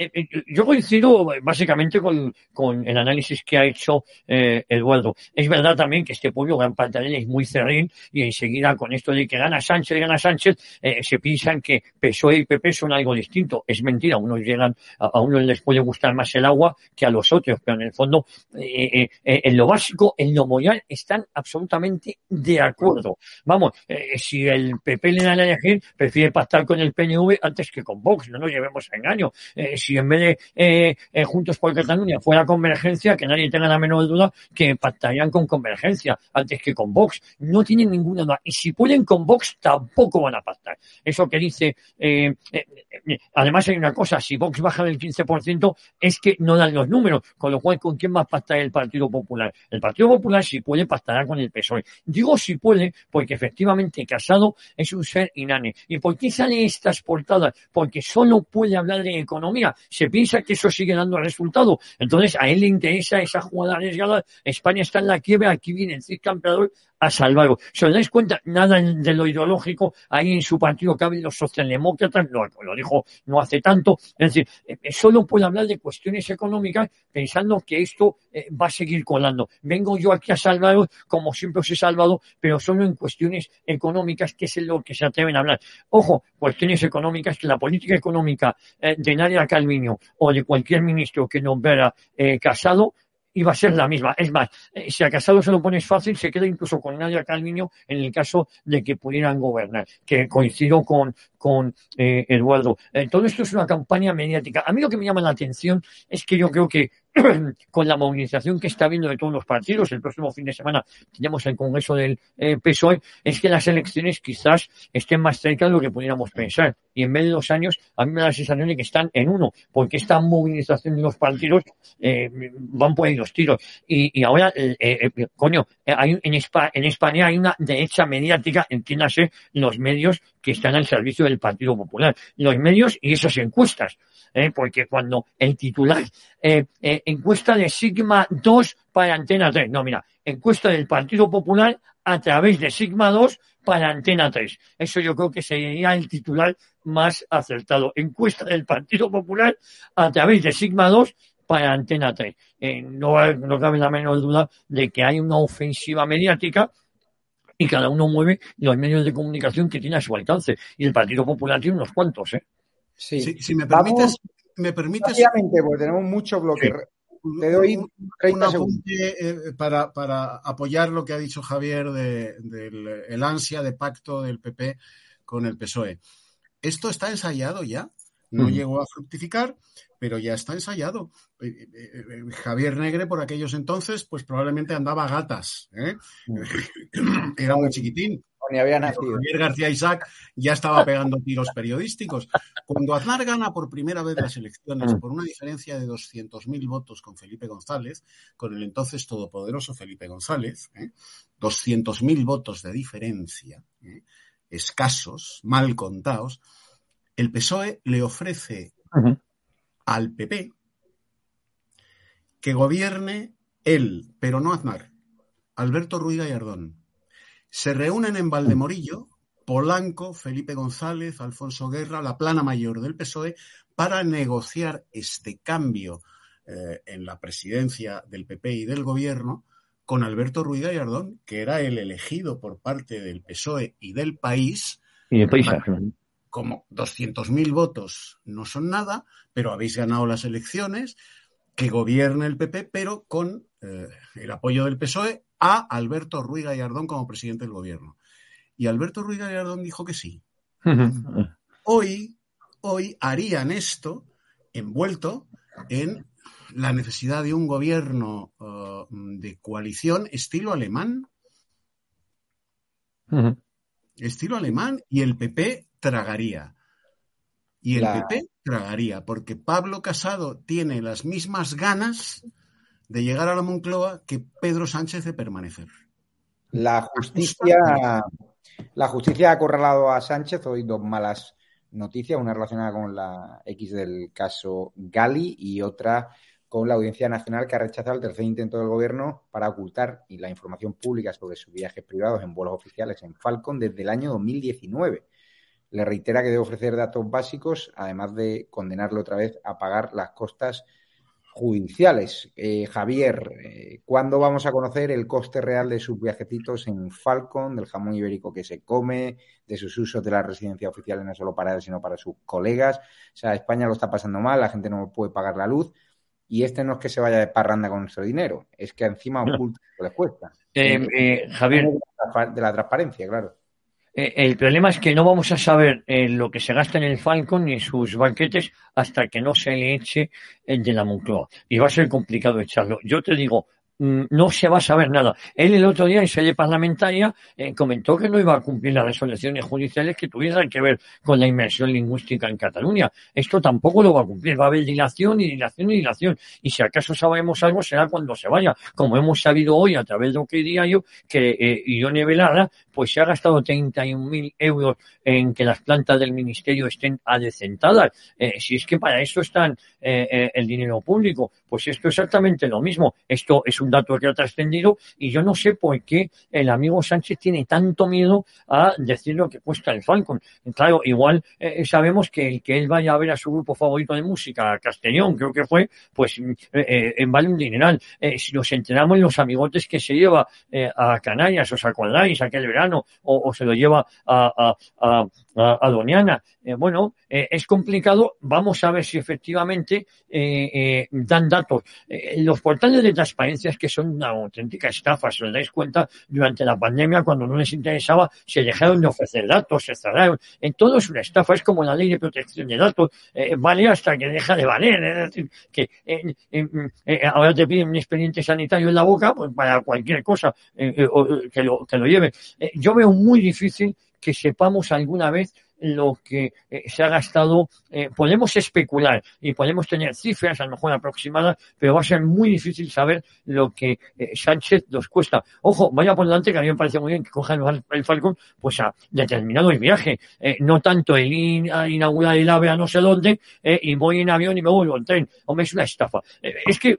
Eh, eh, yo coincido básicamente con, el análisis que ha hecho eh, Eduardo. Es verdad también que este pueblo, gran él, es muy cerrín y enseguida con esto de que gana Sánchez, gana Sánchez, eh, se piensan que PSOE y PP son algo distinto. Es mentira, unos llegan, a, a uno les puede gustar más el agua que a los otros, pero en el fondo, eh, en lo básico, en lo moral, están absolutamente de acuerdo. Vamos, si el PP le da a elegir, prefiere pactar con el PNV antes que con Vox, no nos llevemos a engaño. Si en vez de eh, eh, Juntos por Cataluña fuera Convergencia, que nadie tenga la menor duda que pactarían con Convergencia antes que con Vox. No tienen ninguna duda. Y si pueden con Vox, tampoco van a pactar. Eso que dice, eh, además hay una cosa, si Vox baja del 15% es que no dan los números, con lo cual, ¿con quién a pactar el Partido Popular? El Partido Popular si puede pactará con el PSOE. Digo si puede, porque efectivamente Casado es un ser inane. ¿Y por qué sale estas portadas? Porque solo puede hablar de economía. Se piensa que eso sigue dando resultado. Entonces, a él le interesa esa jugada arriesgada. España está en la quiebra, aquí viene el campeador a salvarlo. Si os dais cuenta, nada de lo ideológico, ahí en su partido caben los socialdemócratas, lo, lo dijo no hace tanto, es decir, eh, eh, solo puede hablar de cuestiones económicas pensando que esto eh, va a seguir colando. Vengo yo aquí a salvaros como siempre os he salvado, pero solo en cuestiones económicas, que es lo que se atreven a hablar. Ojo, cuestiones económicas, que la política económica de Nadia Calviño o de cualquier ministro que nombrara Casado iba a ser la misma. Es más, eh, si a Casado se lo pones fácil, se queda incluso con Nadia Calviño en el caso de que pudieran gobernar, que coincido con, con eh, Eduardo. Eh, todo esto es una campaña mediática. A mí lo que me llama la atención es que yo creo que con la movilización que está habiendo de todos los partidos, el próximo fin de semana tenemos el Congreso del eh, PSOE, es que las elecciones quizás estén más cerca de lo que pudiéramos pensar. Y en vez de dos años, a mí me da la sensación de que están en uno, porque esta movilización de los partidos eh, van por ahí los tiros. Y, ahora, eh, eh coño, hay, en, en España hay una derecha mediática, entiéndase, los medios que están al servicio del Partido Popular. Los medios y esas encuestas. ¿Eh? porque cuando el titular, eh, eh, encuesta de Sigma 2 para Antena 3, no, mira, encuesta del Partido Popular a través de Sigma 2 para Antena 3. Eso yo creo que sería el titular más acertado. Encuesta del Partido Popular a través de Sigma 2 para Antena 3. no, no cabe la menor duda de que hay una ofensiva mediática y cada uno mueve los medios de comunicación que tiene a su alcance. Y el Partido Popular tiene unos cuantos, ¿eh? Sí. Si, me permites, me permites. porque tenemos mucho bloque. Te doy 30 segundos. Eh, para, para, apoyar lo que ha dicho Javier del de, el ansia de pacto del PP con el PSOE. Esto está ensayado ya. No mm. llegó a fructificar, pero ya está ensayado. Eh, eh, Javier Negre, por aquellos entonces, pues probablemente andaba a gatas. Mm. Era muy chiquitín ni había nacido. Javier García Isaac ya estaba pegando tiros periodísticos. Cuando Aznar gana por primera vez las elecciones por una diferencia de 200.000 votos con Felipe González, con el entonces todopoderoso Felipe González, ¿eh? 200.000 votos de diferencia, ¿eh? escasos, mal contados, el PSOE le ofrece al PP que gobierne él, pero no Aznar, Alberto Ruiz Gallardón se reúnen en Valdemorillo Polanco, Felipe González, Alfonso Guerra, la plana mayor del PSOE, para negociar este cambio eh, en la presidencia del PP y del gobierno con Alberto Ruiz Gallardón, que era el elegido por parte del PSOE y del país. Y el país. Como 200.000 votos no son nada, pero habéis ganado las elecciones, que gobierne el PP, pero con eh, el apoyo del PSOE a Alberto Ruiz Gallardón como presidente del gobierno. Y Alberto Ruiz Gallardón dijo que sí. Hoy, hoy harían esto envuelto en la necesidad de un gobierno uh, de coalición estilo alemán. Estilo alemán y el PP tragaría. Y el PP tragaría, porque Pablo Casado tiene las mismas ganas de llegar a la Moncloa que Pedro Sánchez de permanecer. La justicia, la justicia ha acorralado a Sánchez. Hoy dos malas noticias, una relacionada con la X del caso Gali y otra con la Audiencia Nacional que ha rechazado el tercer intento del gobierno para ocultar la información pública sobre sus viajes privados en vuelos oficiales en Falcon desde el año 2019. Le reitera que debe ofrecer datos básicos, además de condenarle otra vez a pagar las costas judiciales. Eh, Javier, eh, ¿cuándo vamos a conocer el coste real de sus viajecitos en Falcon, del jamón ibérico que se come, de sus usos de la residencia oficial no solo para él, sino para sus colegas? O sea, España lo está pasando mal, la gente no puede pagar la luz. Y este no es que se vaya de parranda con nuestro dinero, es que encima oculta lo que le cuesta. Eh, Javier. De la transparencia, claro. Eh, el problema es que no vamos a saber eh, lo que se gasta en el Falcon ni sus banquetes hasta que no se le eche el de la Moncloa. Y va a ser complicado echarlo. Yo te digo, no se va a saber nada. Él el otro día en sede parlamentaria eh, comentó que no iba a cumplir las resoluciones judiciales que tuvieran que ver con la inmersión lingüística en Cataluña. Esto tampoco lo va a cumplir. Va a haber dilación y dilación y dilación. Y si acaso sabemos algo será cuando se vaya. Como hemos sabido hoy a través de lo que yo que eh, Ione Velada pues se ha gastado 31.000 euros en que las plantas del ministerio estén adecentadas. Eh, si es que para eso están eh, el dinero público, pues esto es exactamente lo mismo. Esto es un dato que ha trascendido y yo no sé por qué el amigo Sánchez tiene tanto miedo a decir lo que cuesta el Falcon. Claro, igual eh, sabemos que el que él vaya a ver a su grupo favorito de música, Castellón, creo que fue, pues vale un dineral. si nos enteramos en los amigotes que se lleva a Canarias, os acordáis, aquel verano, o, se lo lleva a, a, a, a Doniana, eh, bueno, eh, es complicado. Vamos a ver si efectivamente eh, dan datos. los portales de transparencia que son una auténtica estafa. Si os dais cuenta, durante la pandemia, cuando no les interesaba, se dejaron de ofrecer datos, se cerraron. En todo es una estafa. Es como la ley de protección de datos. vale hasta que deja de valer. Es decir, que ahora te piden un expediente sanitario en la boca pues para cualquier cosa que, lo, que lo lleve. yo veo muy difícil que sepamos alguna vez lo que eh, se ha gastado. Eh, podemos especular y podemos tener cifras a lo mejor aproximadas, pero va a ser muy difícil saber lo que eh, Sánchez nos cuesta. Ojo, vaya por delante que a mí me parece muy bien que cojan el Falcon pues a determinado el viaje, no tanto el inaugurar el AVE a no sé dónde y voy en avión y me vuelvo en tren. Hombre, es una estafa. es que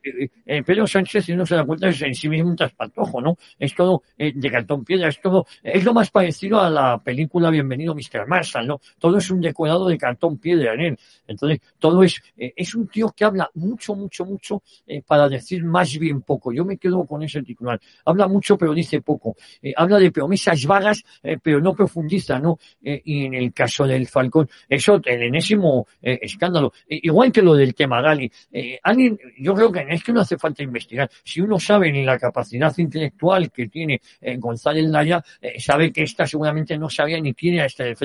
Pedro Sánchez, si no se da cuenta, es en sí mismo un traspantojo, ¿no? Es todo de cartón piedra, es todo, es lo más parecido a la película Bienvenido Mr. Marshall, todo es un decorado de cartón piedra en él. Entonces, todo es, eh, es un tío que habla mucho, mucho, mucho eh, para decir más bien poco. Yo me quedo con ese titular. Habla mucho, pero dice poco. Eh, habla de promesas vagas, pero no profundiza, ¿no? y en el caso del Falcón, eso, el enésimo escándalo. igual que lo del tema Gali. alguien, yo creo que es que no hace falta investigar. Si uno sabe ni la capacidad intelectual que tiene González Laya, sabe que esta seguramente no sabía ni quién era este defensa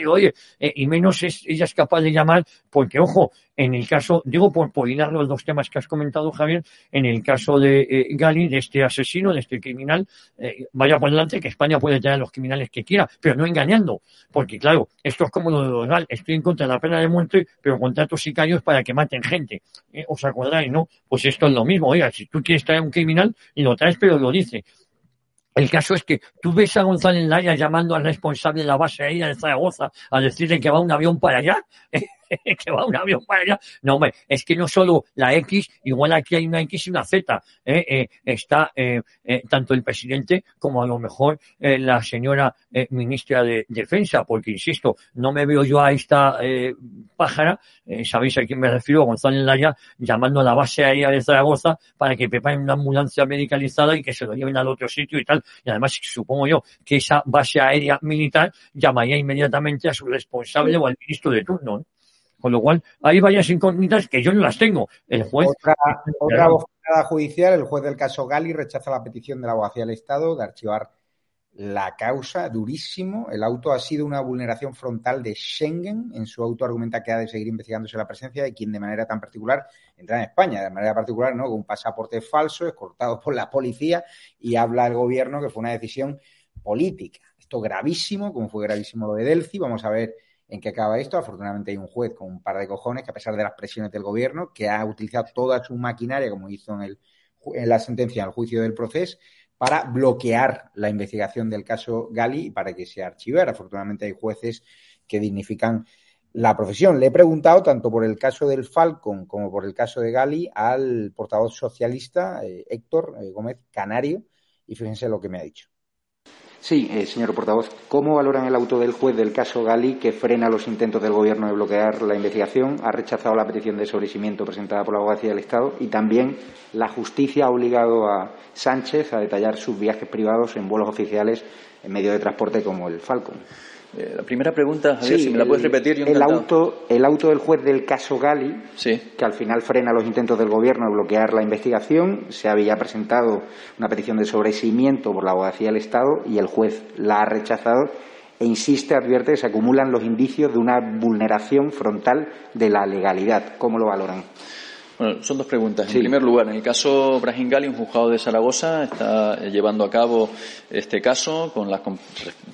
polisario oye, eh, y menos es, ella es capaz de llamar, porque ojo, en el caso, digo por, por los dos temas que has comentado, Javier, en el caso de eh, Gali, de este asesino, de este criminal, eh, vaya por delante que España puede tener a los criminales que quiera, pero no engañando, porque claro, esto es como lo de Gal, estoy en contra de la pena de muerte, pero contratos sicarios para que maten gente. ¿Os acordáis, no? Pues esto es lo mismo, oiga, si tú quieres traer un criminal, y lo traes, pero lo dice. El caso es que tú ves a González Laya llamando al responsable de la base aérea de Zaragoza a decirle que va un avión para allá. que va un avión para allá. No, hombre, es que no solo la X, igual aquí hay una X y una Z. ¿eh? Eh, está eh, tanto el presidente como a lo mejor la señora ministra de Defensa, porque insisto, no me veo yo a esta pájara, sabéis a quién me refiero, González Laya, llamando a la base aérea de Zaragoza para que preparen una ambulancia medicalizada y que se lo lleven al otro sitio y tal. Y además, supongo yo que esa base aérea militar llamaría inmediatamente a su responsable o al ministro de turno. Con lo cual, hay varias incógnitas que yo no las tengo. El juez. Otra, otra judicial, el juez del caso Gali rechaza la petición de la abogacía del Estado de archivar la causa, durísimo. El auto ha sido una vulneración frontal de Schengen. En su auto argumenta que ha de seguir investigándose la presencia de quien de manera tan particular entra en España. De manera particular, ¿no? Con un pasaporte falso, escortado por la policía, y habla el gobierno que fue una decisión política. Esto gravísimo, como fue gravísimo lo de Delci. Vamos a ver en qué acaba esto. Afortunadamente hay un juez con un par de cojones que a pesar de las presiones del gobierno, que ha utilizado toda su maquinaria, como hizo en, la sentencia, en el juicio del proceso, para bloquear la investigación del caso Gali y para que se archivara. Afortunadamente hay jueces que dignifican la profesión. Le he preguntado tanto por el caso del Falcon como por el caso de Gali al portavoz socialista eh, Héctor eh, Gómez Canario y fíjense lo que me ha dicho. Sí, eh, señor portavoz. ¿Cómo valoran el auto del juez del caso Gali que frena los intentos del Gobierno de bloquear la investigación? Ha rechazado la petición de sobrecimiento presentada por la Abogacía del Estado y también la justicia ha obligado a Sánchez a detallar sus viajes privados en vuelos oficiales en medio de transporte como el Falcon. Eh, la primera pregunta, Javier, si me la puedes repetir. el, auto, el auto del juez del caso Gali, que al final frena los intentos del Gobierno de bloquear la investigación, se había presentado una petición de sobreseimiento por la abogacía del Estado y el juez la ha rechazado e insiste, advierte que se acumulan los indicios de una vulneración frontal de la legalidad. ¿Cómo lo valoran? Bueno, son dos preguntas. En primer lugar, en el caso Brahim Gali, un juzgado de Zaragoza está llevando a cabo este caso con las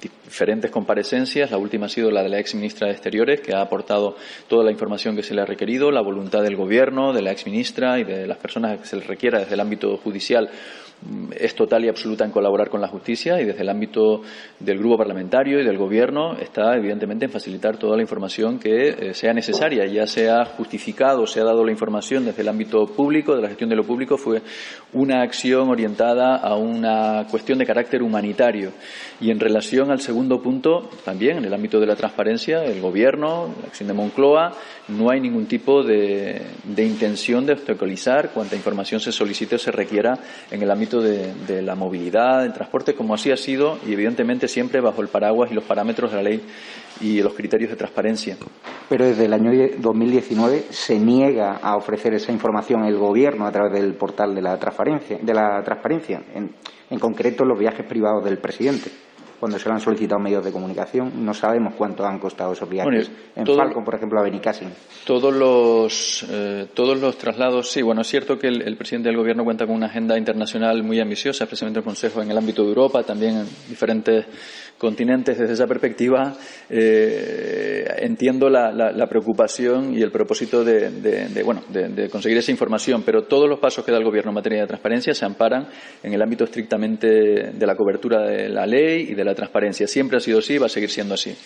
diferentes comparecencias. La última ha sido la de la ex ministra de Exteriores, que ha aportado toda la información que se le ha requerido, la voluntad del Gobierno, de la ex ministra y de las personas que se les requiera desde el ámbito judicial es total y absoluta en colaborar con la justicia y desde el ámbito del grupo parlamentario y del gobierno está evidentemente en facilitar toda la información que eh, sea necesaria. Ya se ha justificado, se ha dado la información desde el ámbito público, de la gestión de lo público, fue una acción orientada a una cuestión de carácter humanitario. Y en relación al segundo punto, también en el ámbito de la transparencia, el gobierno, la acción de Moncloa, no hay ningún tipo de, intención de obstaculizar cuanta información se solicite o se requiera en el ámbito de, la movilidad, del transporte, como así ha sido y evidentemente siempre bajo el paraguas y los parámetros de la ley y los criterios de transparencia. Pero desde el año 2019 se niega a ofrecer esa información el Gobierno a través del portal de la transparencia, de la transparencia en, en concreto los viajes privados del presidente cuando se lo han solicitado medios de comunicación. No sabemos cuánto han costado esos viajes. en Falcon, por ejemplo, a Benicassin. Todos los, eh, todos los traslados, sí, bueno, es cierto que el, presidente del Gobierno cuenta con una agenda internacional muy ambiciosa, especialmente el Consejo en el ámbito de Europa, también en diferentes continentes. Desde esa perspectiva, eh, entiendo la, la, preocupación y el propósito de, de, bueno, de, conseguir esa información, pero todos los pasos que da el Gobierno en materia de transparencia se amparan en el ámbito estrictamente de la cobertura de la ley y de la transparencia. Siempre ha sido así y va a seguir siendo así.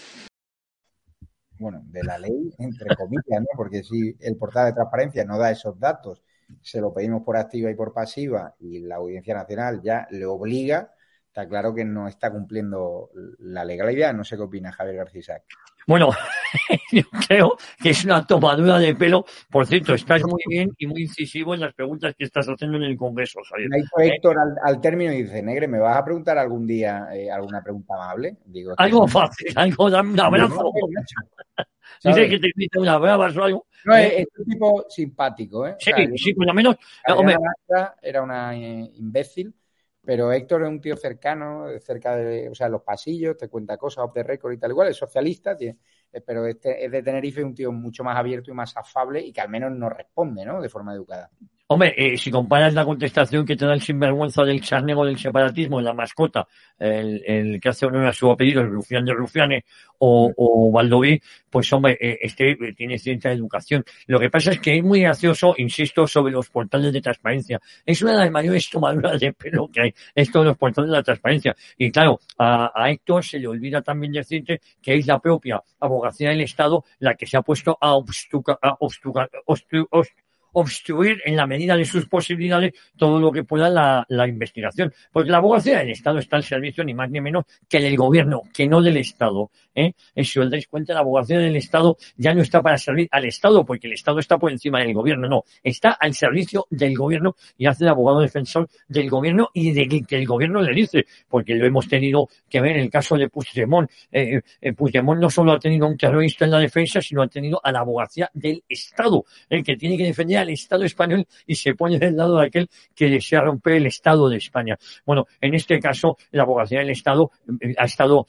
Bueno, de la ley, entre comillas, ¿no? Porque si el portal de transparencia no da esos datos, se lo pedimos por activa y por pasiva y la Audiencia Nacional ya le obliga, está claro que no está cumpliendo la legalidad. No sé qué opina Javier García. Bueno, yo creo que es una tomadura de pelo. Por cierto, estás muy bien y muy incisivo en las preguntas que estás haciendo en el Congreso, Javier. Héctor al, término y dice, Negre, ¿me vas a preguntar algún día eh, alguna pregunta amable? Digo, algo fácil, algo, dame un abrazo. Dice que te invita una brava o algo. No, es, un tipo simpático, ¿eh? Sí, sí, por lo menos. Era una eh, imbécil pero Héctor es un tío cercano, cerca de, o sea, los pasillos, te cuenta cosas off the record y tal igual, es socialista, eh, pero este es de Tenerife un tío mucho más abierto y más afable y que al menos nos responde, ¿no? De forma educada. Hombre, eh, si comparas la contestación que te da el sinvergüenza del charnego del separatismo, la mascota, el, que hace honor a su apellido, el rufián de rufianes, o, o Valdoví, pues hombre, eh, este eh, tiene cierta educación. Lo que pasa es que es muy gracioso, insisto, sobre los portales de transparencia. Es una de las mayores tomaduras de pelo que hay, esto de los portales de la transparencia. Y claro, a, a Héctor se le olvida también decirte que es la propia abogacía del Estado la que se ha puesto a obstucar, a obstucar, obstruir en la medida de sus posibilidades todo lo que pueda la, investigación. Porque la abogacía del Estado está al servicio ni más ni menos que del gobierno, que no del Estado. ¿eh? Y si os dais cuenta, la abogacía del Estado ya no está para servir al Estado, porque el Estado está por encima del gobierno, no. Está al servicio del gobierno y hace de abogado defensor del gobierno y de que el gobierno le dice, porque lo hemos tenido que ver en el caso de Puigdemont. Eh, eh, Puigdemont no solo ha tenido un terrorista en la defensa, sino ha tenido a la abogacía del Estado, el que tiene que defender al Estado español y se pone del lado de aquel que desea romper el Estado de España. Bueno, en este caso, la abogacía del Estado eh, ha estado,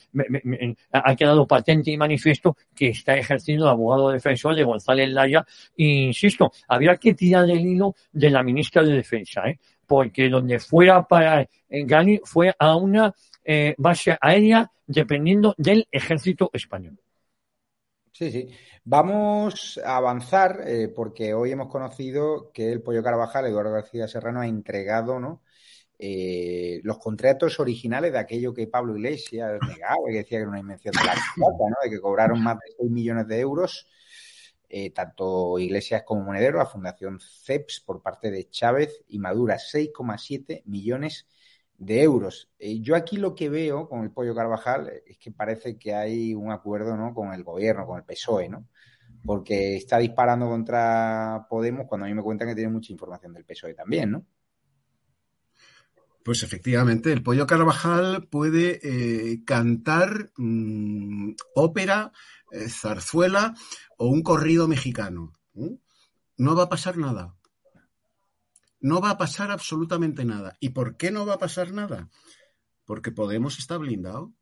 ha quedado patente y manifiesto que está ejerciendo de abogado defensor de González Laya. E insisto, había que tirar del hilo de la ministra de Defensa, ¿eh? porque donde fuera para Gani fue a una eh, base aérea dependiendo del ejército español. Sí, sí. Vamos a avanzar eh, porque hoy hemos conocido que el Pollo Carvajal, Eduardo García Serrano, ha entregado ¿no? Eh, los contratos originales de aquello que Pablo Iglesias negaba, que decía que era una invención de la plata, ¿no? de que cobraron más de 6 millones de euros, eh, tanto Iglesias como Monedero, la Fundación CEPS por parte de Chávez y Madura, 6,7 millones de de euros. Eh, yo aquí lo que veo con el Pollo Carvajal es que parece que hay un acuerdo ¿no? con el gobierno, con el PSOE, ¿no? Porque está disparando contra Podemos cuando a mí me cuentan que tiene mucha información del PSOE también, ¿no? Pues efectivamente, el Pollo Carvajal puede eh, cantar mm, ópera, eh, zarzuela o un corrido mexicano. No va a pasar nada no va a pasar absolutamente nada. ¿Y por qué no va a pasar nada? Porque Podemos está blindado.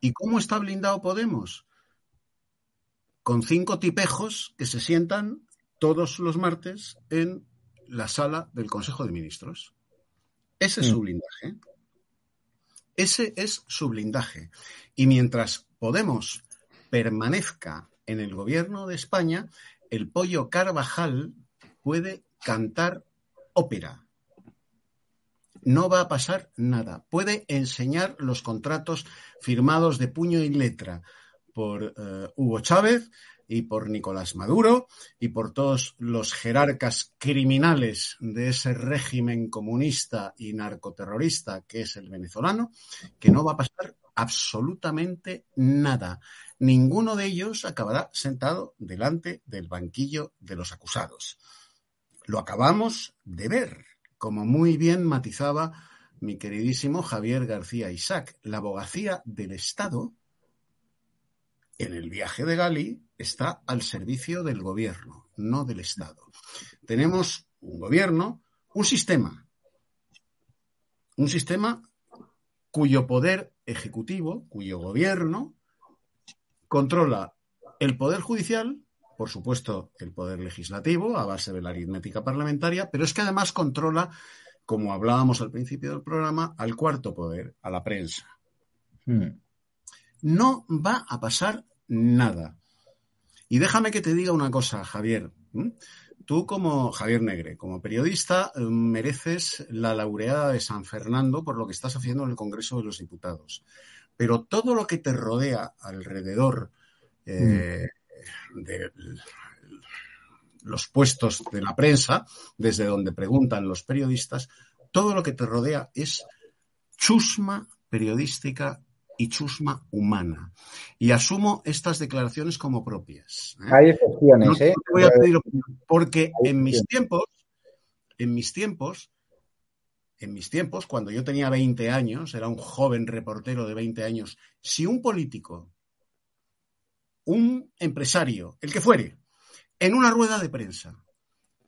¿Y cómo está blindado Podemos? Con cinco tipejos que se sientan todos los martes en la sala del Consejo de Ministros. Ese es su mm. blindaje. Ese es su blindaje. Y mientras Podemos permanezca en el gobierno de España, el pollo Carvajal puede cantar ópera. No va a pasar nada. Puede enseñar los contratos firmados de puño y letra por eh, Hugo Chávez y por Nicolás Maduro y por todos los jerarcas criminales de ese régimen comunista y narcoterrorista que es el venezolano, que no va a pasar absolutamente nada. Ninguno de ellos acabará sentado delante del banquillo de los acusados. Lo acabamos de ver, como muy bien matizaba mi queridísimo Javier García Isaac. La abogacía del Estado en el viaje de Gali está al servicio del gobierno, no del Estado. Tenemos un gobierno, un sistema, un sistema cuyo poder ejecutivo, cuyo gobierno controla el poder judicial, por supuesto el poder legislativo a base de la aritmética parlamentaria, pero es que además controla, como hablábamos al principio del programa, al cuarto poder, a la prensa. Hmm. No va a pasar nada. Y déjame que te diga una cosa, Javier. Tú como Javier Negre, como periodista, eh, mereces la laureada de San Fernando por lo que estás haciendo en el Congreso de los Diputados. Pero todo lo que te rodea alrededor eh, mm. De los puestos de la prensa, desde donde preguntan los periodistas, todo lo que te rodea es chusma periodística y chusma humana. Y asumo estas declaraciones como propias. ¿eh? Hay excepciones, ¿eh? voy a pedir porque en mis tiempos, en mis tiempos, en mis tiempos, cuando yo tenía 20 años, era un joven reportero de 20 años, si un político, un empresario, el que fuere, en una rueda de prensa,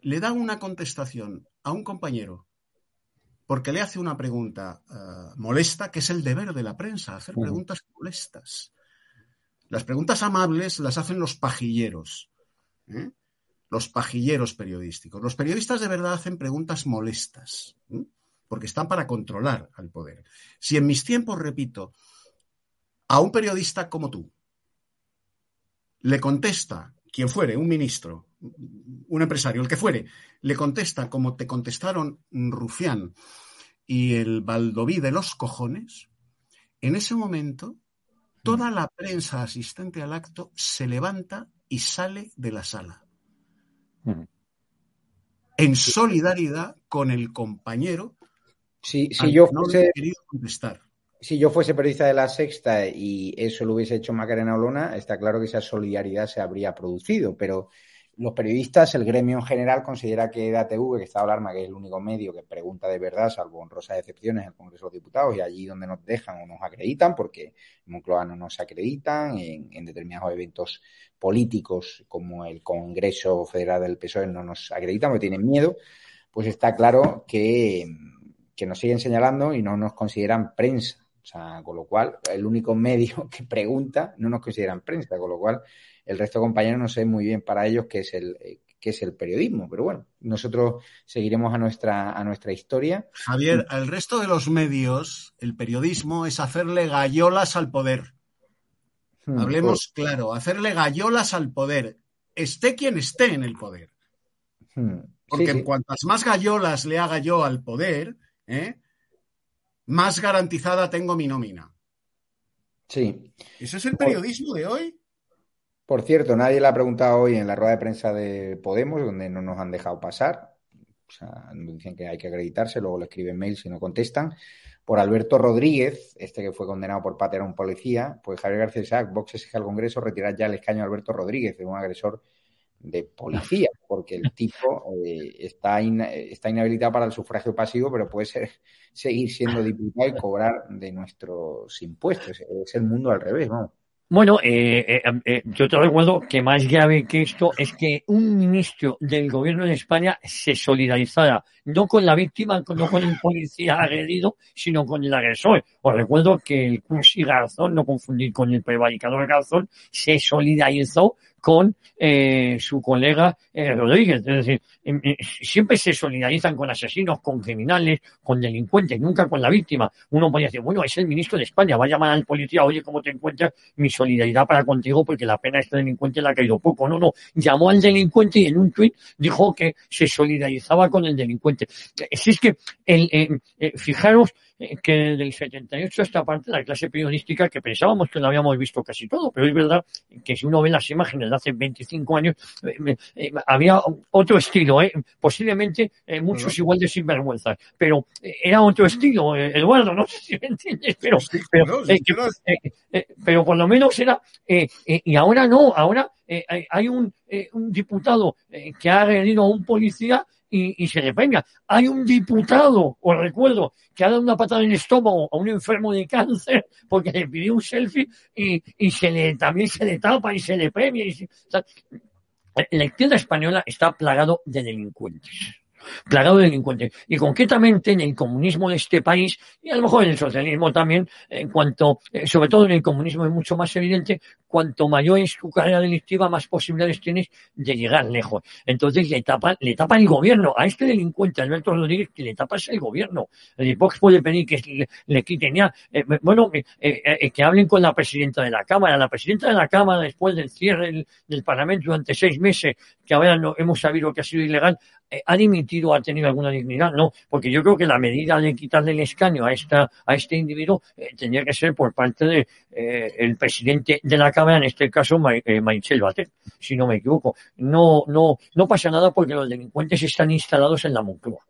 le da una contestación a un compañero porque le hace una pregunta eh, molesta, que es el deber de la prensa, hacer preguntas molestas. Las preguntas amables las hacen los pajilleros, ¿eh? los pajilleros periodísticos. Los periodistas de verdad hacen preguntas molestas, porque están para controlar al poder. Si en mis tiempos, repito, a un periodista como tú le contesta quien fuere, un ministro, un empresario, el que fuere, le contesta como te contestaron Rufián y el Baldoví de los cojones, en ese momento toda la prensa asistente al acto se levanta y sale de la sala. En solidaridad con el compañero. Si, si yo fuese, contestar. Si yo fuese periodista de la Sexta y eso lo hubiese hecho Macarena Olona, está claro que esa solidaridad se habría producido, pero los periodistas, el gremio en general, considera que DATV, que está Alarma, que es el único medio que pregunta de verdad, salvo honrosas excepciones el Congreso de Diputados y allí donde nos dejan o nos acreditan, porque en Moncloa no nos acreditan, en, determinados eventos políticos como el Congreso Federal del PSOE no nos acreditan porque tienen miedo, pues está claro que nos siguen señalando y no nos consideran prensa. O sea, con lo cual, el único medio que pregunta no nos consideran prensa, con lo cual el resto de compañeros no sé muy bien para ellos qué es el, eh, qué es el periodismo, pero bueno, nosotros seguiremos a nuestra, a nuestra historia. Javier, al resto de los medios, el periodismo es hacerle gallolas al poder. Hmm, Hablemos pues claro, hacerle gallolas al poder, esté quien esté en el poder. Hmm, Porque cuantas más gallolas le haga yo al poder, ¿eh? Más garantizada tengo mi nómina. Sí. ¿Ese es el periodismo de hoy? Por cierto, nadie le ha preguntado hoy en la rueda de prensa de Podemos, donde no nos han dejado pasar. O sea, dicen que hay que acreditarse, luego le escriben mail si no contestan. Por Alberto Rodríguez, este que fue condenado por patear a un policía, pues Javier García Isaac, Vox exige al Congreso retirar ya el escaño a Alberto Rodríguez, de un agresor de policía, porque el tipo eh, está, está inhabilitado para el sufragio pasivo, pero puede ser, seguir siendo diputado y cobrar de nuestros impuestos. Es el mundo al revés, ¿no? Bueno, eh, eh, eh, yo te recuerdo que más grave que esto es que un ministro del gobierno de España se solidarizara no con la víctima, no con el policía agredido, sino con el agresor. Os recuerdo que el Cursi Garzón, no confundir con el prevaricador Garzón, se solidarizó con eh, su colega eh, Rodríguez. Es decir, em, eh, siempre se solidarizan con asesinos, con criminales, con delincuentes, nunca con la víctima. Uno podría decir, bueno, es el ministro de España, va a llamar al policía, oye, ¿cómo te encuentras? Mi solidaridad para contigo porque la pena a este delincuente le ha caído poco. No, no, llamó al delincuente y en un tuit dijo que se solidarizaba con el delincuente. Si es que, el, fijaros que del 78 esta parte de la clase periodística que pensábamos que lo habíamos visto casi todo, pero es verdad que si uno ve las imágenes de hace 25 años, eh, eh, había otro estilo, ¿eh? posiblemente muchos igual de sinvergüenza, pero era otro estilo, Eduardo, no sé si me entiendes, pero, pero, por lo menos era, y ahora no, ahora hay un, un diputado que ha agredido a un policía y, se le venga. Hay un diputado, os recuerdo, que ha dado una patada en el estómago a un enfermo de cáncer porque le pidió un selfie y, y se le, también se le tapa y se le premia. Y la izquierda española está plagado de delincuentes plagado de delincuentes. Y concretamente en el comunismo de este país, y a lo mejor en el socialismo también, en cuanto, eh, sobre todo en el comunismo es mucho más evidente, cuanto mayor es tu carrera delictiva, más posibilidades tienes de llegar lejos. Entonces le tapa, le tapa el gobierno. A este delincuente, Alberto Rodríguez, que le tapa es el gobierno. El Vox puede pedir que le, quiten ya. Eh, bueno, eh, que hablen con la presidenta de la Cámara. La presidenta de la Cámara, después del cierre del, Parlamento durante seis meses, que ahora no, hemos sabido que ha sido ilegal, ha dimitido, ha tenido alguna dignidad, no, porque yo creo que la medida de quitarle el escaño a esta, a este individuo eh, tendría que ser por parte del de, eh, presidente de la Cámara, en este caso eh, Maichel Batet, si no me equivoco. No, no, no pasa nada porque los delincuentes están instalados en la Moncloa.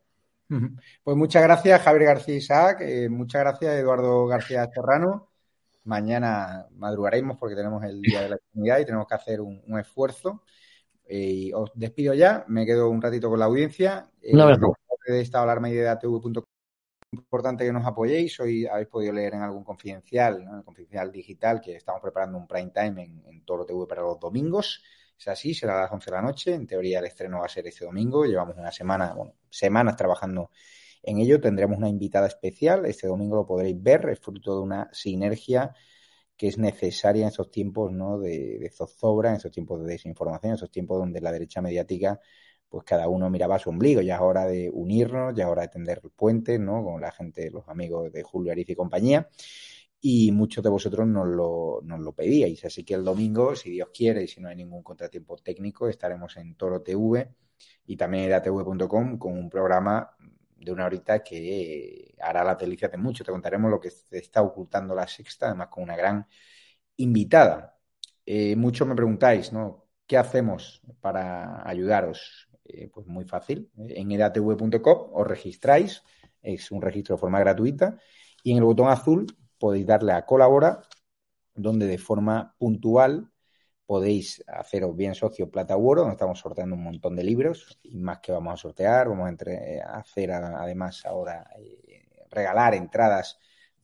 Pues muchas gracias, Javier García Isaac, muchas gracias, Eduardo García Serrano. Mañana madrugaremos porque tenemos el Día de la Comunidad y tenemos que hacer un esfuerzo. Eh, os despido ya, me quedo un ratito con la audiencia. Una vez de esta alarma y de ATV.com importante que nos apoyéis. Hoy habéis podido leer en algún confidencial, en el confidencial digital, que estamos preparando un prime time en, en Toro TV para los domingos. Es así, será a las 11 de la noche. En teoría el estreno va a ser este domingo. Llevamos una semana, bueno, semanas trabajando en ello. Tendremos una invitada especial. Este domingo lo podréis ver. Es fruto de una sinergia que es necesaria en esos tiempos ¿no? de, zozobra, en esos tiempos de desinformación, en esos tiempos donde la derecha mediática, pues cada uno miraba a su ombligo. Ya es hora de unirnos, ya es hora de tender puentes, ¿no? Con la gente, los amigos de Julio Ariz y compañía. Y muchos de vosotros nos lo, nos lo pedíais. Así que el domingo, si Dios quiere y si no hay ningún contratiempo técnico, estaremos en Toro TV y también en atv.com con un programa de una horita que hará la delicia de mucho. Te contaremos lo que se está ocultando la sexta, además con una gran invitada. Eh, muchos me preguntáis, ¿no? ¿Qué hacemos para ayudaros? Eh, pues muy fácil. En edatv.com os registráis, es un registro de forma gratuita, y en el botón azul podéis darle a colabora, donde de forma puntual podéis haceros bien socio Plata Oro, donde estamos sorteando un montón de libros y más que vamos a sortear. Vamos a, entre, hacer además ahora eh, regalar entradas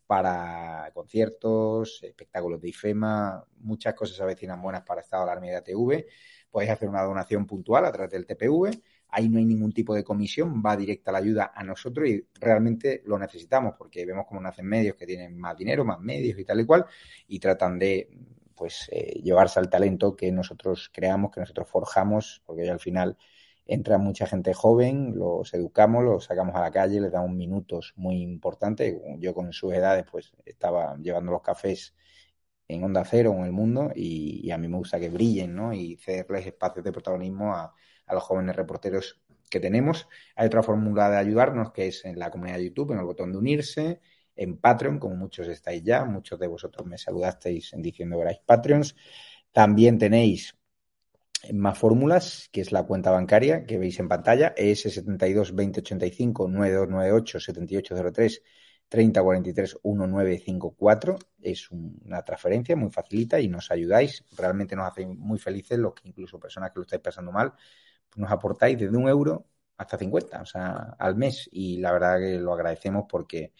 para conciertos, espectáculos de IFEMA, muchas cosas avecinan buenas para Estado de Alarma TV. Podéis hacer una donación puntual a través del TPV. Ahí no hay ningún tipo de comisión, va directa la ayuda a nosotros y realmente lo necesitamos porque vemos cómo nacen medios que tienen más dinero, más medios y tal y cual y tratan de pues eh, llevarse al talento que nosotros creamos, que nosotros forjamos, porque al final entra mucha gente joven, los educamos, los sacamos a la calle, les damos minutos muy importantes. Yo con sus edades pues estaba llevando los cafés en Onda Cero en el mundo y, a mí me gusta que brillen ¿no? y cederles espacios de protagonismo a, a los jóvenes reporteros que tenemos. Hay otra fórmula de ayudarnos que es en la comunidad de YouTube, en el botón de unirse, en Patreon, como muchos estáis ya, muchos de vosotros me saludasteis diciendo que erais Patreons. También tenéis más fórmulas, que es la cuenta bancaria que veis en pantalla, ES72 2085 9298 7803 3043 1954. Es una transferencia muy facilita y nos ayudáis. Realmente nos hace muy felices los que incluso personas que lo estáis pasando mal, pues nos aportáis desde un euro hasta 50, o sea, al mes. Y la verdad que lo agradecemos porque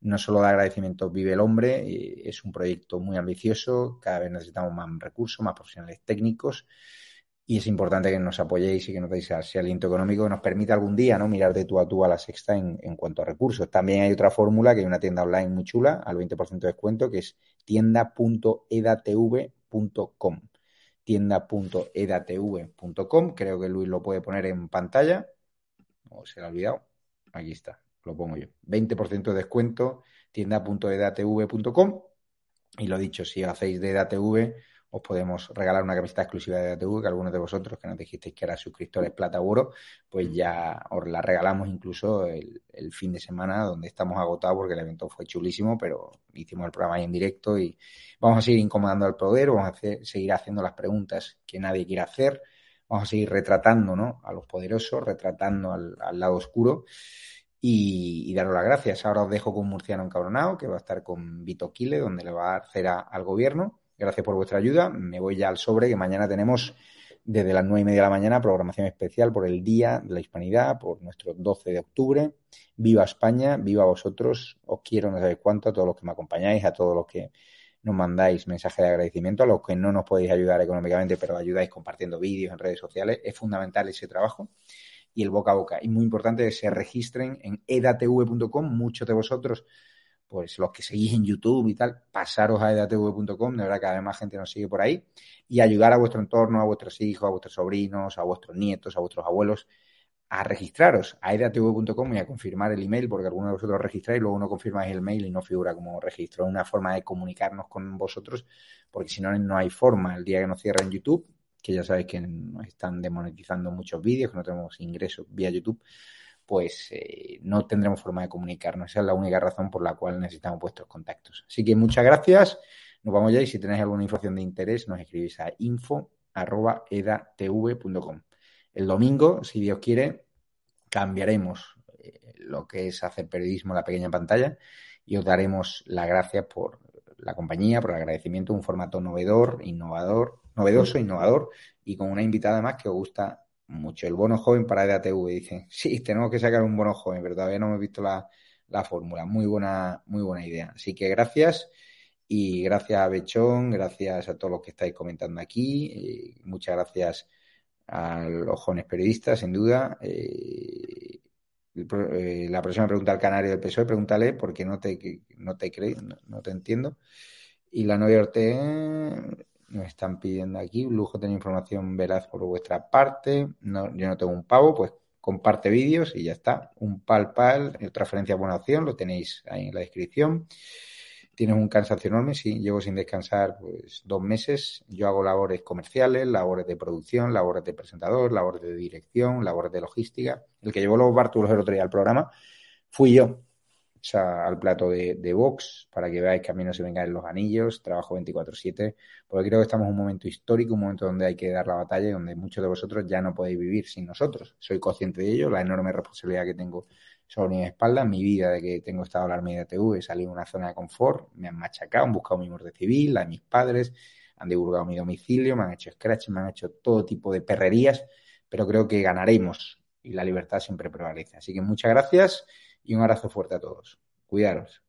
no solo de agradecimiento vive el hombre, es un proyecto muy ambicioso, cada vez necesitamos más recursos, más profesionales técnicos y es importante que nos apoyéis y que nos deis ese aliento económico que nos permita algún día ¿no? mirar de tú a tú a la sexta en, en cuanto a recursos. También hay otra fórmula que hay una tienda online muy chula al 20% de descuento que es tienda.edatv.com tienda.edatv.com creo que Luis lo puede poner en pantalla o se le ha olvidado aquí está, lo pongo yo 20% de descuento tienda.edatv.com y lo dicho, si hacéis de EDATV os podemos regalar una camiseta exclusiva de ATV que algunos de vosotros que nos dijisteis que eran suscriptores plata oro, pues ya os la regalamos incluso el, fin de semana donde estamos agotados porque el evento fue chulísimo, pero hicimos el programa ahí en directo y vamos a seguir incomodando al poder, vamos a seguir haciendo las preguntas que nadie quiere hacer, vamos a seguir retratando ¿no? a los poderosos, retratando al, lado oscuro. Y, daros las gracias. Ahora os dejo con Murciano Encabronado, que va a estar con Vito Quile, donde le va a dar cera al gobierno. Gracias por vuestra ayuda. Me voy ya al sobre, que mañana tenemos desde las nueve y media de la mañana programación especial por el Día de la Hispanidad, por nuestro 12 de octubre. Viva España, viva vosotros. Os quiero no sabéis cuánto, a todos los que me acompañáis, a todos los que nos mandáis mensajes de agradecimiento, a los que no nos podéis ayudar económicamente, pero ayudáis compartiendo vídeos en redes sociales. Es fundamental ese trabajo y el boca a boca. Y muy importante que se registren en edatv.com. Muchos de vosotros pues los que seguís en YouTube y tal, pasaros a edatv.com, de verdad cada vez más gente nos sigue por ahí, y ayudar a vuestro entorno, a vuestros hijos, a vuestros sobrinos, a vuestros nietos, a vuestros abuelos, a registraros a edatv.com y a confirmar el email, porque algunos de vosotros registráis luego no confirmáis el mail y no figura como registro. Es una forma de comunicarnos con vosotros, porque si no, no hay forma. El día que nos cierren YouTube, que ya sabéis que nos están demonetizando muchos vídeos, que no tenemos ingresos vía YouTube, pues eh, no tendremos forma de comunicarnos. Esa es la única razón por la cual necesitamos vuestros contactos. Así que muchas gracias. Nos vamos ya y si tenéis alguna información de interés nos escribís a info.edatv.com. El domingo, si Dios quiere, cambiaremos eh, lo que es hacer periodismo en la pequeña pantalla y os daremos las gracias por la compañía, por el agradecimiento, un formato novedor, innovador, novedoso, innovador y con una invitada más que os gusta mucho. El bono joven para EDATV, dicen. Sí, tenemos que sacar un bono joven, pero todavía no hemos visto la, fórmula. Muy buena, muy buena idea. Así que gracias y gracias a Bechón, gracias a todos los que estáis comentando aquí, muchas gracias a los jóvenes periodistas, sin duda. Eh, eh, la próxima pregunta al canario del PSOE, pregúntale porque no te, no te crees, no, te entiendo. Y la novia Ortega, nos están pidiendo aquí, lujo tener información veraz por vuestra parte. No, yo no tengo un pavo, pues comparte vídeos y ya está. Un pal pal, transferencia buena opción, lo tenéis ahí en la descripción. Tienes un cansancio enorme, sí, llevo sin descansar pues dos meses. Yo hago labores comerciales, labores de producción, labores de presentador, labores de dirección, labores de logística. El que llevó los bártulos el otro día al programa fui yo al plato de, de Vox para que veáis que a mí no se vengan los anillos, trabajo 24/7, porque creo que estamos en un momento histórico, un momento donde hay que dar la batalla y donde muchos de vosotros ya no podéis vivir sin nosotros. Soy consciente de ello, la enorme responsabilidad que tengo sobre mi espalda, mi vida de que tengo estado la media TV, he salido de una zona de confort, me han machacado, han buscado mi muerte civil, la de mis padres, han divulgado mi domicilio, me han hecho scratch, me han hecho todo tipo de perrerías, pero creo que ganaremos y la libertad siempre prevalece. Así que muchas gracias y un abrazo fuerte a todos. Cuidaros.